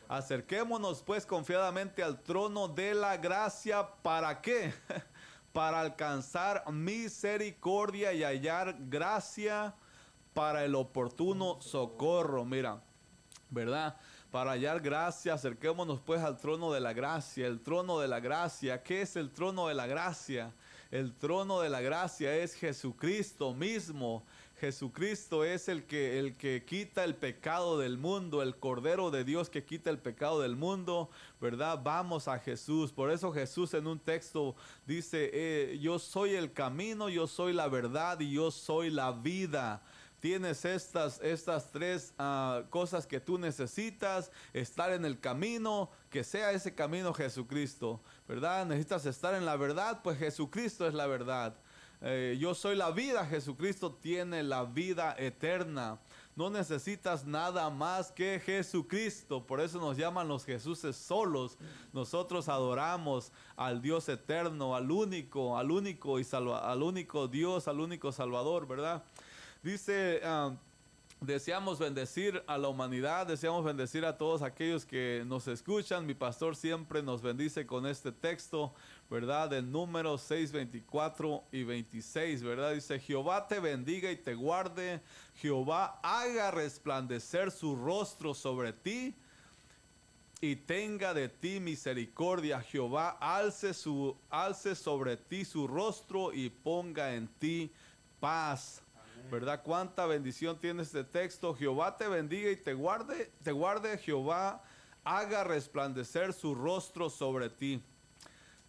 Acerquémonos pues confiadamente al trono de la gracia. ¿Para qué? Para alcanzar misericordia y hallar gracia para el oportuno socorro. Mira, ¿verdad? Para hallar gracia, acerquémonos pues al trono de la gracia, el trono de la gracia. ¿Qué es el trono de la gracia? El trono de la gracia es Jesucristo mismo. Jesucristo es el que, el que quita el pecado del mundo, el Cordero de Dios que quita el pecado del mundo, ¿verdad? Vamos a Jesús. Por eso Jesús en un texto dice, eh, yo soy el camino, yo soy la verdad y yo soy la vida tienes estas, estas tres ah, cosas que tú necesitas, estar en el camino, que sea ese camino Jesucristo, ¿verdad? Necesitas estar en la verdad, pues Jesucristo es la verdad. Eh, yo soy la vida, Jesucristo tiene la vida eterna. No necesitas nada más que Jesucristo. Por eso nos llaman los Jesuses solos. Nosotros adoramos al Dios eterno, al único, al único y salva, al único Dios, al único Salvador, ¿verdad? Dice, ah, deseamos bendecir a la humanidad, deseamos bendecir a todos aquellos que nos escuchan. Mi pastor siempre nos bendice con este texto, ¿verdad? De números 6, 24 y 26, ¿verdad? Dice, Jehová te bendiga y te guarde, Jehová haga resplandecer su rostro sobre ti y tenga de ti misericordia. Jehová alce, su, alce sobre ti su rostro y ponga en ti paz. ¿Verdad? Cuánta bendición tiene este texto. Jehová te bendiga y te guarde, te guarde Jehová, haga resplandecer su rostro sobre ti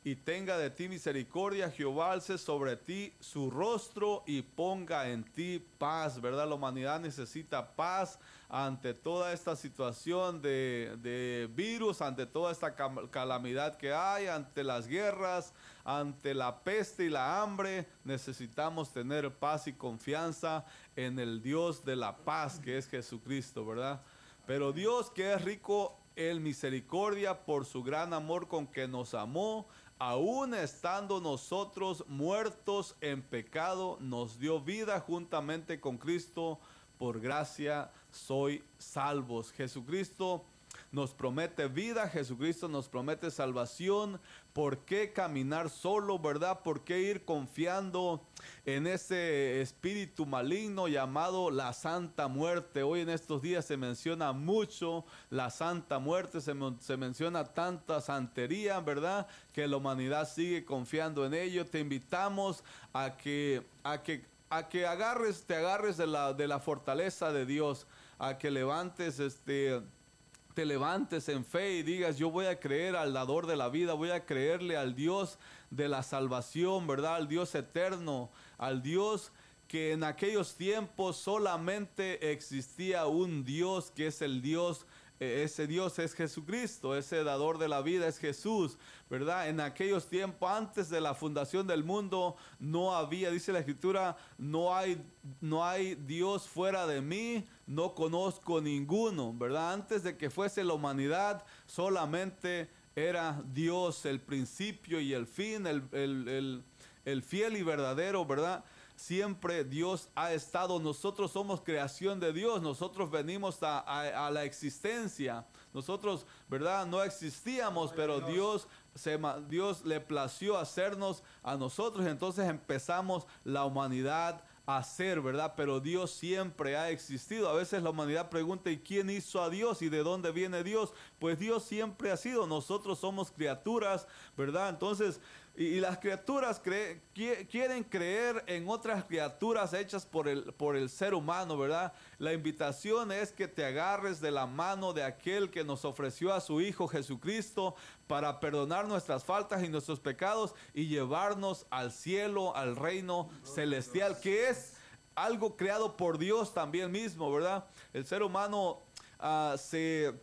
y tenga de ti misericordia, Jehová alce sobre ti su rostro y ponga en ti paz, ¿verdad? La humanidad necesita paz ante toda esta situación de, de virus, ante toda esta calamidad que hay, ante las guerras, ante la peste y la hambre. Necesitamos tener paz y confianza en el Dios de la paz, que es Jesucristo, ¿verdad? Pero Dios que es rico en misericordia por su gran amor con que nos amó, aún estando nosotros muertos en pecado, nos dio vida juntamente con Cristo. Por gracia soy salvos. Jesucristo nos promete vida, Jesucristo nos promete salvación. ¿Por qué caminar solo, verdad? ¿Por qué ir confiando en ese espíritu maligno llamado la Santa Muerte? Hoy en estos días se menciona mucho la Santa Muerte, se, se menciona tanta santería, ¿verdad? Que la humanidad sigue confiando en ello. Te invitamos a que, a que, a que agarres, te agarres de la, de la fortaleza de Dios, a que levantes este te levantes en fe y digas, yo voy a creer al dador de la vida, voy a creerle al Dios de la salvación, ¿verdad? Al Dios eterno, al Dios que en aquellos tiempos solamente existía un Dios que es el Dios ese Dios es Jesucristo, ese dador de la vida es Jesús, ¿verdad? En aquellos tiempos, antes de la fundación del mundo, no había, dice la escritura, no hay, no hay Dios fuera de mí, no conozco ninguno, ¿verdad? Antes de que fuese la humanidad, solamente era Dios el principio y el fin, el, el fiel y verdadero, ¿verdad? Siempre Dios ha estado. Nosotros somos creación de Dios, nosotros venimos a, la existencia. Nosotros, ¿verdad? No existíamos, pero Dios, se, Dios le plació hacernos a nosotros. Entonces empezamos la humanidad a ser, ¿verdad? Pero Dios siempre ha existido. A veces la humanidad pregunta, ¿y quién hizo a Dios? ¿Y de dónde viene Dios? Pues Dios siempre ha sido. Nosotros somos criaturas, ¿verdad? Entonces y, las criaturas quieren creer en otras criaturas hechas por el, por el ser humano, ¿verdad? La invitación es que te agarres de la mano de aquel que nos ofreció a su Hijo Jesucristo para perdonar nuestras faltas y nuestros pecados y llevarnos al cielo, al reino celestial, que es algo creado por Dios también mismo, ¿verdad? El ser humano ah, se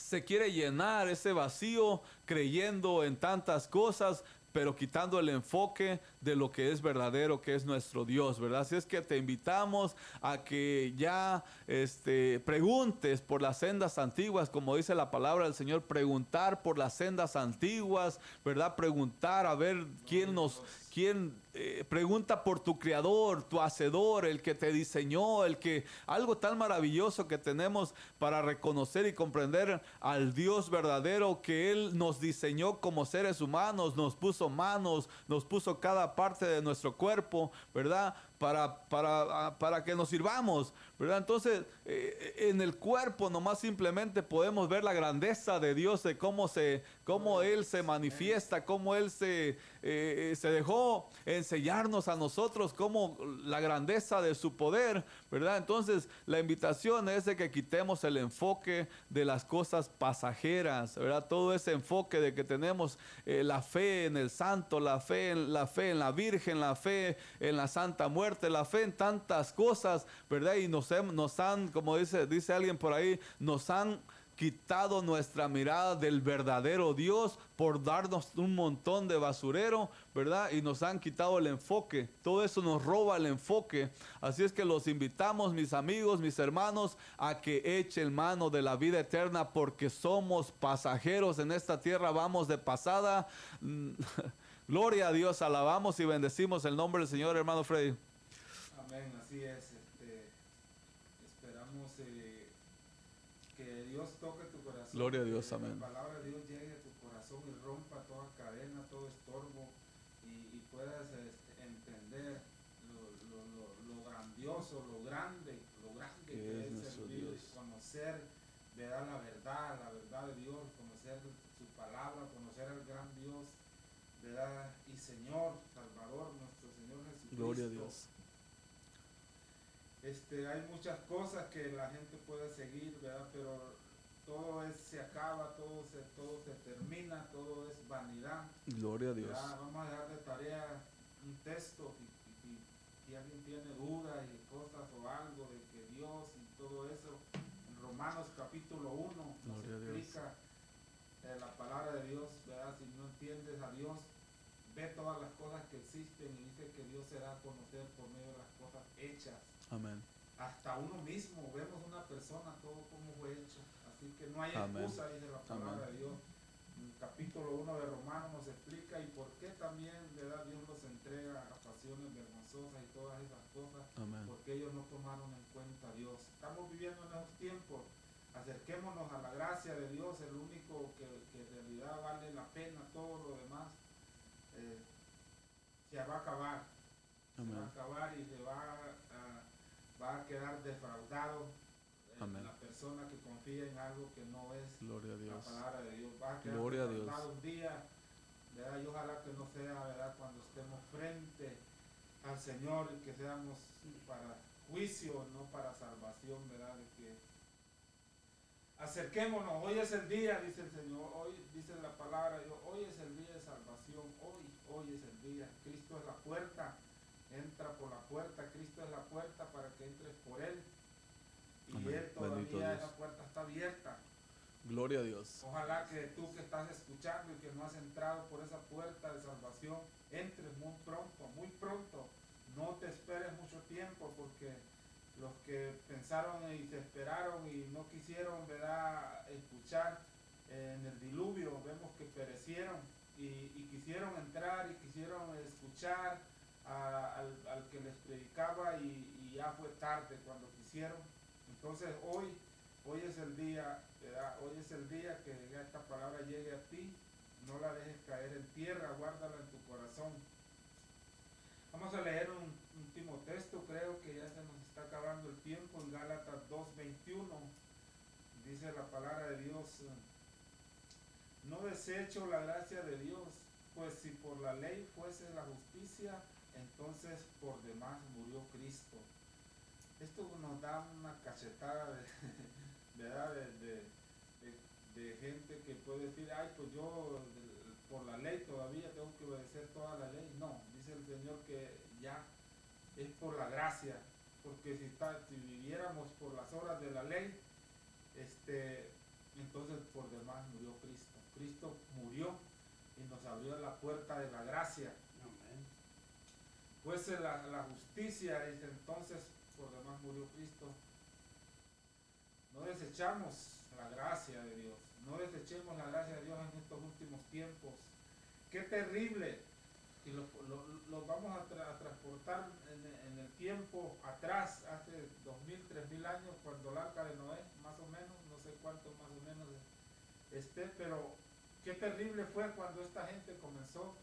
se quiere llenar ese vacío creyendo en tantas cosas, pero quitando el enfoque de lo que es verdadero, que es nuestro Dios, ¿verdad? Así es que te invitamos a que ya este, preguntes por las sendas antiguas, como dice la palabra del Señor, preguntar por las sendas antiguas, ¿verdad? Preguntar a ver quién nos, quién eh, pregunta por tu creador, tu hacedor, el que te diseñó, el que algo tan maravilloso que tenemos para reconocer y comprender al Dios verdadero que Él nos diseñó como seres humanos, nos puso manos, nos puso cada parte de nuestro cuerpo, ¿verdad? para, para, ah, para que nos sirvamos, ¿verdad? Entonces, eh, en el cuerpo nomás simplemente podemos ver la grandeza de Dios, de cómo, se, cómo Él se manifiesta, cómo Él se, eh, se dejó enseñarnos a nosotros, cómo la grandeza de su poder, ¿verdad? Entonces, la invitación es de que quitemos el enfoque de las cosas pasajeras, ¿verdad? Todo ese enfoque de que tenemos eh, la fe en el santo, la fe en la fe en la Virgen, la fe en la Santa Muerte, la fe en tantas cosas, ¿verdad? Y nos, nos han, como dice, dice alguien por ahí, nos han quitado nuestra mirada del verdadero Dios por darnos un montón de basurero, ¿verdad? Y nos han quitado el enfoque. Todo eso nos roba el enfoque. Así es que los invitamos, mis amigos, mis hermanos, a que echen mano de la vida eterna porque somos pasajeros en esta tierra, vamos de pasada. Gloria a Dios, alabamos y bendecimos el nombre del Señor, hermano Freddy. Amén, así es. Este, esperamos eh, que Dios toque tu corazón. Gloria a Dios, que amén. La palabra de Dios llegue a tu corazón y rompa toda cadena, todo estorbo y, y puedas este, entender lo, lo, lo, lo, grandioso, lo grande, lo grande que es, es servir, Dios. conocer, ver la verdad, la verdad de Dios, conocer su palabra, conocer al gran Dios, ¿verdad? Y Señor, Salvador, nuestro Señor Jesucristo. Gloria a Dios. Este, hay muchas cosas que la gente puede seguir, ¿verdad? Pero todo es, se acaba, todo se, todo se termina, todo es vanidad. Gloria a Dios. ¿verdad? Vamos a dejar de tarea un texto si alguien tiene dudas y cosas o algo de que Dios y todo eso, en Romanos capítulo 1 nos Gloria explica eh, la palabra de Dios, ¿verdad? Si no entiendes a Dios, ve todas las cosas que existen y dice que Dios será a conocer por medio de las cosas hechas. Amén. Hasta uno mismo, vemos una persona, todo como fue hecho. Así que no hay excusa, dice la palabra Amén. de Dios. En el capítulo 1 de Romanos nos explica y por qué también ¿verdad? Dios nos entrega a pasiones vergonzosas y todas esas cosas, Amén. porque ellos no tomaron en cuenta a Dios. Estamos viviendo en esos tiempos. Acerquémonos a la gracia de Dios, el único que, que en realidad vale la pena, todo lo demás eh, se va a acabar se va a acabar y se va a, va a quedar defraudado eh, Amén. la persona que confía en algo que no es Gloria a la Dios. palabra de Dios. Va a quedar Gloria a Dios. un día, ¿verdad? Y ojalá que no sea, ¿verdad? Cuando estemos frente al Señor y que seamos para juicio, no para salvación, ¿verdad? De que acerquémonos, hoy es el día, dice el Señor, hoy dice la palabra, de Dios, hoy es el día de salvación, hoy, hoy es el día, Cristo es la puerta, entra por la puerta, Cristo es la puerta para que entres por Él. Y Bendito todavía Dios. esa puerta está abierta. Gloria a Dios. Ojalá que tú que estás escuchando y que no has entrado por esa puerta de salvación, entres muy pronto, muy pronto. No te esperes mucho tiempo porque los que pensaron y se esperaron y no quisieron ¿verdad? escuchar eh, en el diluvio, vemos que perecieron y, y quisieron entrar y quisieron escuchar a- al, al que les predicaba y, y ya fue tarde cuando quisieron. Entonces hoy, hoy es el día, hoy es el día que esta palabra llegue a ti, no la dejes caer en tierra, guárdala en tu corazón. Vamos a leer un último texto, creo que ya se nos está acabando el tiempo, en Gálatas 2.21, dice la palabra de Dios, no desecho la gracia de Dios, pues si por la ley fuese la justicia, entonces por demás murió Cristo. Esto nos da una cachetada de, ¿verdad? de, de- de- de gente que puede decir, ay, pues yo por la ley todavía tengo que obedecer toda la ley. No, dice el Señor que ya es por la gracia, porque si, está, si viviéramos por las obras de la ley, este, entonces por demás murió Cristo. Cristo murió y nos abrió la puerta de la gracia. Amén. Pues la, la justicia, dice entonces, por demás murió Cristo. No desechamos la gracia de Dios, no desechemos la gracia de Dios en estos últimos tiempos. Qué terrible. Y lo, lo- vamos a, tra- a transportar en, el tiempo atrás, hace dos mil, tres mil años, cuando el arca de Noé, más o menos, no sé cuánto más o menos esté, pero qué terrible fue cuando esta gente comenzó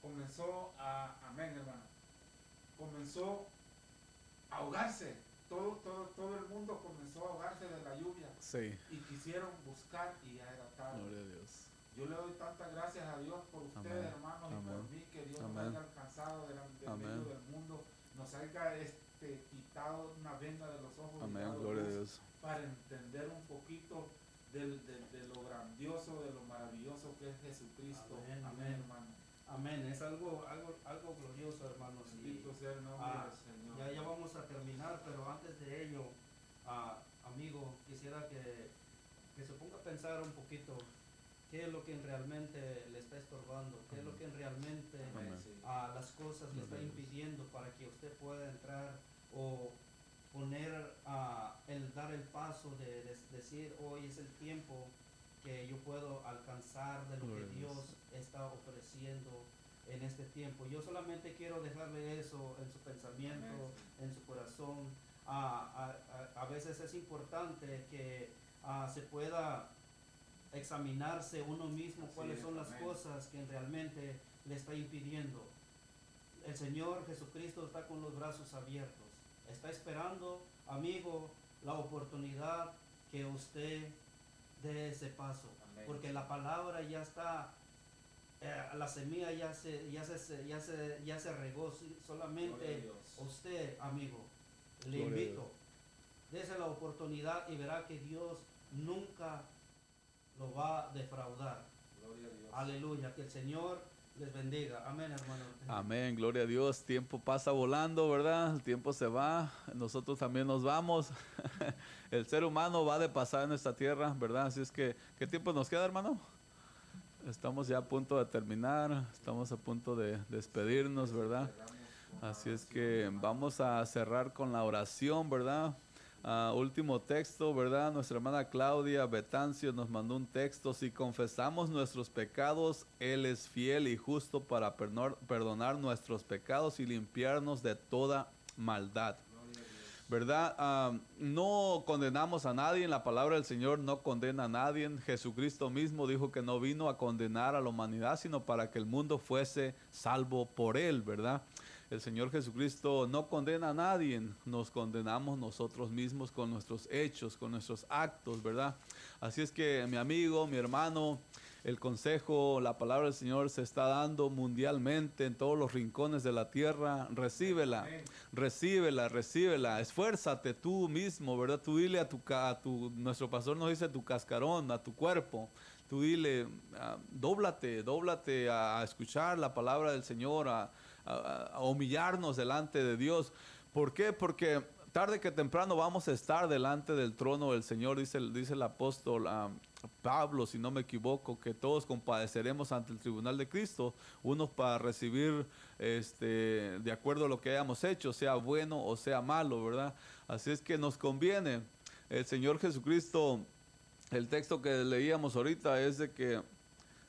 comenzó a, amén hermano, comenzó ahogarse. Todo, todo, todo el mundo comenzó a ahogarse de la lluvia Sí. y quisieron buscar y ya era tarde. Gloria a Dios. Yo le doy tantas gracias a Dios por ustedes, Amén. hermanos, y por Amén. mí, que Dios Amén. nos haya alcanzado del, del Amén. medio del mundo, nos haya este, quitado una venda de los ojos Amén. Gloria a Dios. para entender un poquito del, del- de lo grandioso, de lo maravilloso que es Jesucristo. Amén, Amén, amén. hermano. Amén. Es algo, algo, algo glorioso, hermanos. Y Bendito sea el nombre Ah, del Señor. ya, ya vamos a terminar, pero antes de ello, ah, amigo, quisiera que, que se ponga a pensar un poquito qué es lo que realmente le está estorbando, qué es lo que realmente Amén. Sí. a las cosas le está impidiendo para que usted pueda entrar o poner a el dar el paso de, de decir hoy es el tiempo que yo puedo alcanzar de lo que Dios. Está ofreciendo en este tiempo. Yo solamente quiero dejarle eso en su pensamiento, en su corazón. Ah, a, a- a veces es importante que ah, se pueda examinarse uno mismo Así cuáles es, son las amén. cosas que realmente le está impidiendo. El Señor Jesucristo está con los brazos abiertos. Está esperando, amigo, la oportunidad que usted dé ese paso. Amén. Porque la palabra ya está, eh, la semilla ya se, ya se, ya se, ya se regó. Solamente usted, amigo, le Gloria invito, dése la oportunidad y verá que Dios nunca lo va a defraudar. Gloria a Dios. Aleluya, que el Señor les bendiga. Amén, hermano. Amén, gloria a Dios. Tiempo pasa volando, ¿verdad? El tiempo se va, nosotros también nos vamos. El ser humano va de pasar en esta tierra, ¿verdad? Así es que, ¿qué tiempo nos queda, hermano? Estamos ya a punto de terminar, estamos a punto de despedirnos, ¿verdad? Así es que vamos a cerrar con la oración, ¿verdad? Ah, último texto, ¿verdad? Nuestra hermana Claudia Betancio nos mandó un texto. Si confesamos nuestros pecados, Él es fiel y justo para perdonar, nuestros pecados y limpiarnos de toda maldad. ¿Verdad? Ah, no condenamos a nadie, la palabra del Señor no condena a nadie. Jesucristo mismo dijo que no vino a condenar a la humanidad, sino para que el mundo fuese salvo por él, ¿verdad? El Señor Jesucristo no condena a nadie, nos condenamos nosotros mismos con nuestros hechos, con nuestros actos, ¿verdad? Así es que mi amigo, mi hermano, el consejo, la palabra del Señor se está dando mundialmente en todos los rincones de la tierra. Recíbela, recíbela, recíbela. Esfuérzate tú mismo, ¿verdad? Tú dile a tu, a tu nuestro pastor nos dice tu cascarón, a tu cuerpo. Tú dile, ah, dóblate, dóblate a, escuchar la palabra del Señor, a, humillarnos delante de Dios. ¿Por qué? Porque tarde que temprano vamos a estar delante del trono del Señor, dice, el- dice el apóstol ah, Pablo, si no me equivoco, que todos compadeceremos ante el tribunal de Cristo, unos para recibir este, de acuerdo a lo que hayamos hecho, sea bueno o sea malo, ¿verdad? Así es que nos conviene. El Señor Jesucristo, el texto que leíamos ahorita es de que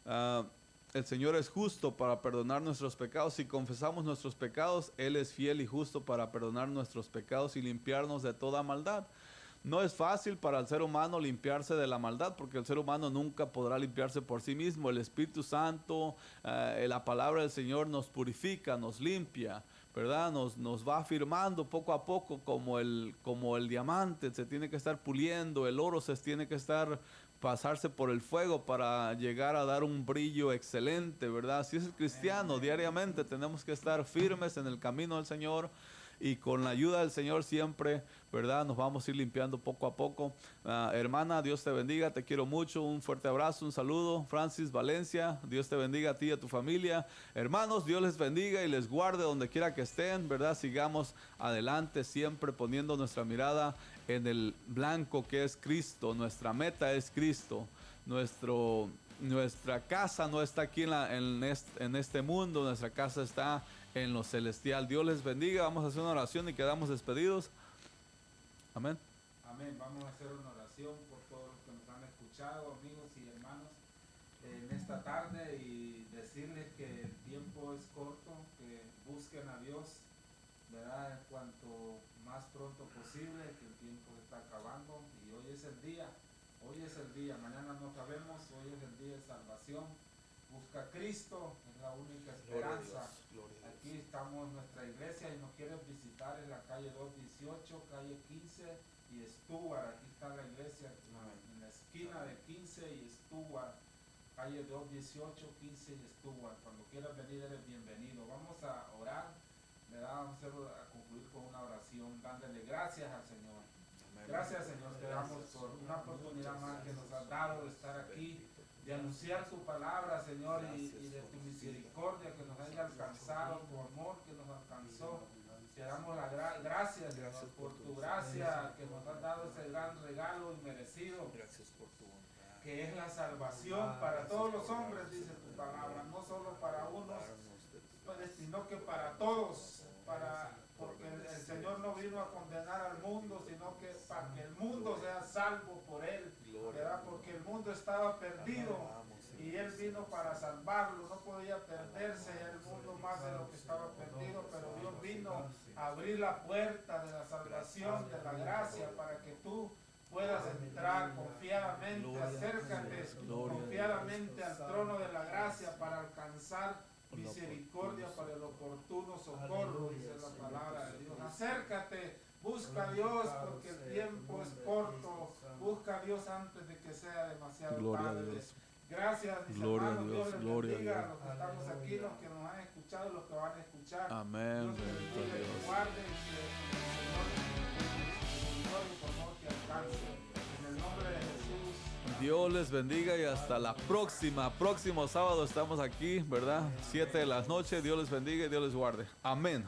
ah, el Señor es justo para perdonar nuestros pecados. Si confesamos nuestros pecados, Él es fiel y justo para perdonar nuestros pecados y limpiarnos de toda maldad. No es fácil para el ser humano limpiarse de la maldad porque el ser humano nunca podrá limpiarse por sí mismo. El Espíritu Santo, eh, la palabra del Señor nos purifica, nos limpia, ¿verdad? Nos, nos va afirmando poco a poco como el, como el diamante se tiene que estar puliendo, el oro se tiene que estar pasarse por el fuego para llegar a dar un brillo excelente, ¿verdad? Si es el cristiano, diariamente tenemos que estar firmes en el camino del Señor y con la ayuda del Señor siempre, ¿verdad? Nos vamos a ir limpiando poco a poco. Ah, hermana, Dios te bendiga, te quiero mucho, un fuerte abrazo, un saludo. Francis Valencia, Dios te bendiga a ti y a tu familia. Hermanos, Dios les bendiga y les guarde donde quiera que estén, ¿verdad? Sigamos adelante siempre poniendo nuestra mirada en el blanco que es Cristo. Nuestra meta es Cristo. Nuestro, nuestra casa no está aquí en, en este mundo, nuestra casa está en lo celestial. Dios les bendiga. Vamos a hacer una oración y quedamos despedidos. Amén. Amén. Vamos a hacer una oración por todos los que nos han escuchado, amigos y hermanos, en esta tarde y decirles que el tiempo es corto, que busquen a Dios, ¿verdad? Cuanto más pronto posible, que el tiempo está acabando y hoy es el día, hoy es el día, mañana no sabemos, hoy es el día de salvación. Busca a Cristo, es la única Gloria esperanza. Aquí estamos en nuestra iglesia y nos quieren visitar en la calle 218, calle 15 y Stuart. Aquí está la iglesia en la esquina de 15 y Stuart. Calle 218, 15 y Stuart. Cuando quieras venir eres bienvenido. Vamos a orar. Le damos a concluir con una oración dándole gracias al Señor. Gracias Señor, te damos por una oportunidad más que nos has dado de estar aquí de anunciar tu palabra, Señor, y, de tu misericordia que nos haya alcanzado, tu amor que nos alcanzó. Te damos la gracias, Señor, por tu gracia que nos has dado ese gran regalo inmerecido. Gracias por tu Que es la salvación para todos los hombres, dice tu palabra, no solo para unos, pues, sino que para todos, para porque el, Señor no vino a condenar al mundo, sino que para que el mundo sea salvo por él, ¿verdad? Porque el mundo estaba perdido y él vino para salvarlo, no podía perderse el mundo más de lo que estaba perdido, pero Dios vino a abrir la puerta de la salvación, de la gracia, para que tú puedas entrar confiadamente, acércate confiadamente al trono de la gracia para alcanzar misericordia para el oportuno socorro, dice la palabra de Dios. Acércate, busca a Dios porque el tiempo es corto. Busca a Dios antes de que sea demasiado tarde. Gracias, mis gloria hermanos. Dios, Dios gloria bendiga a los que estamos aquí, los que nos han escuchado, los que van a escuchar. Amén. Dios te bendiga y guarde y que el Señor, por favor, te alcance. En el nombre de Jesús. Dios les bendiga y hasta la próxima. Próximo sábado estamos aquí, ¿verdad? Siete de la noche. Dios les bendiga y Dios les guarde. Amén.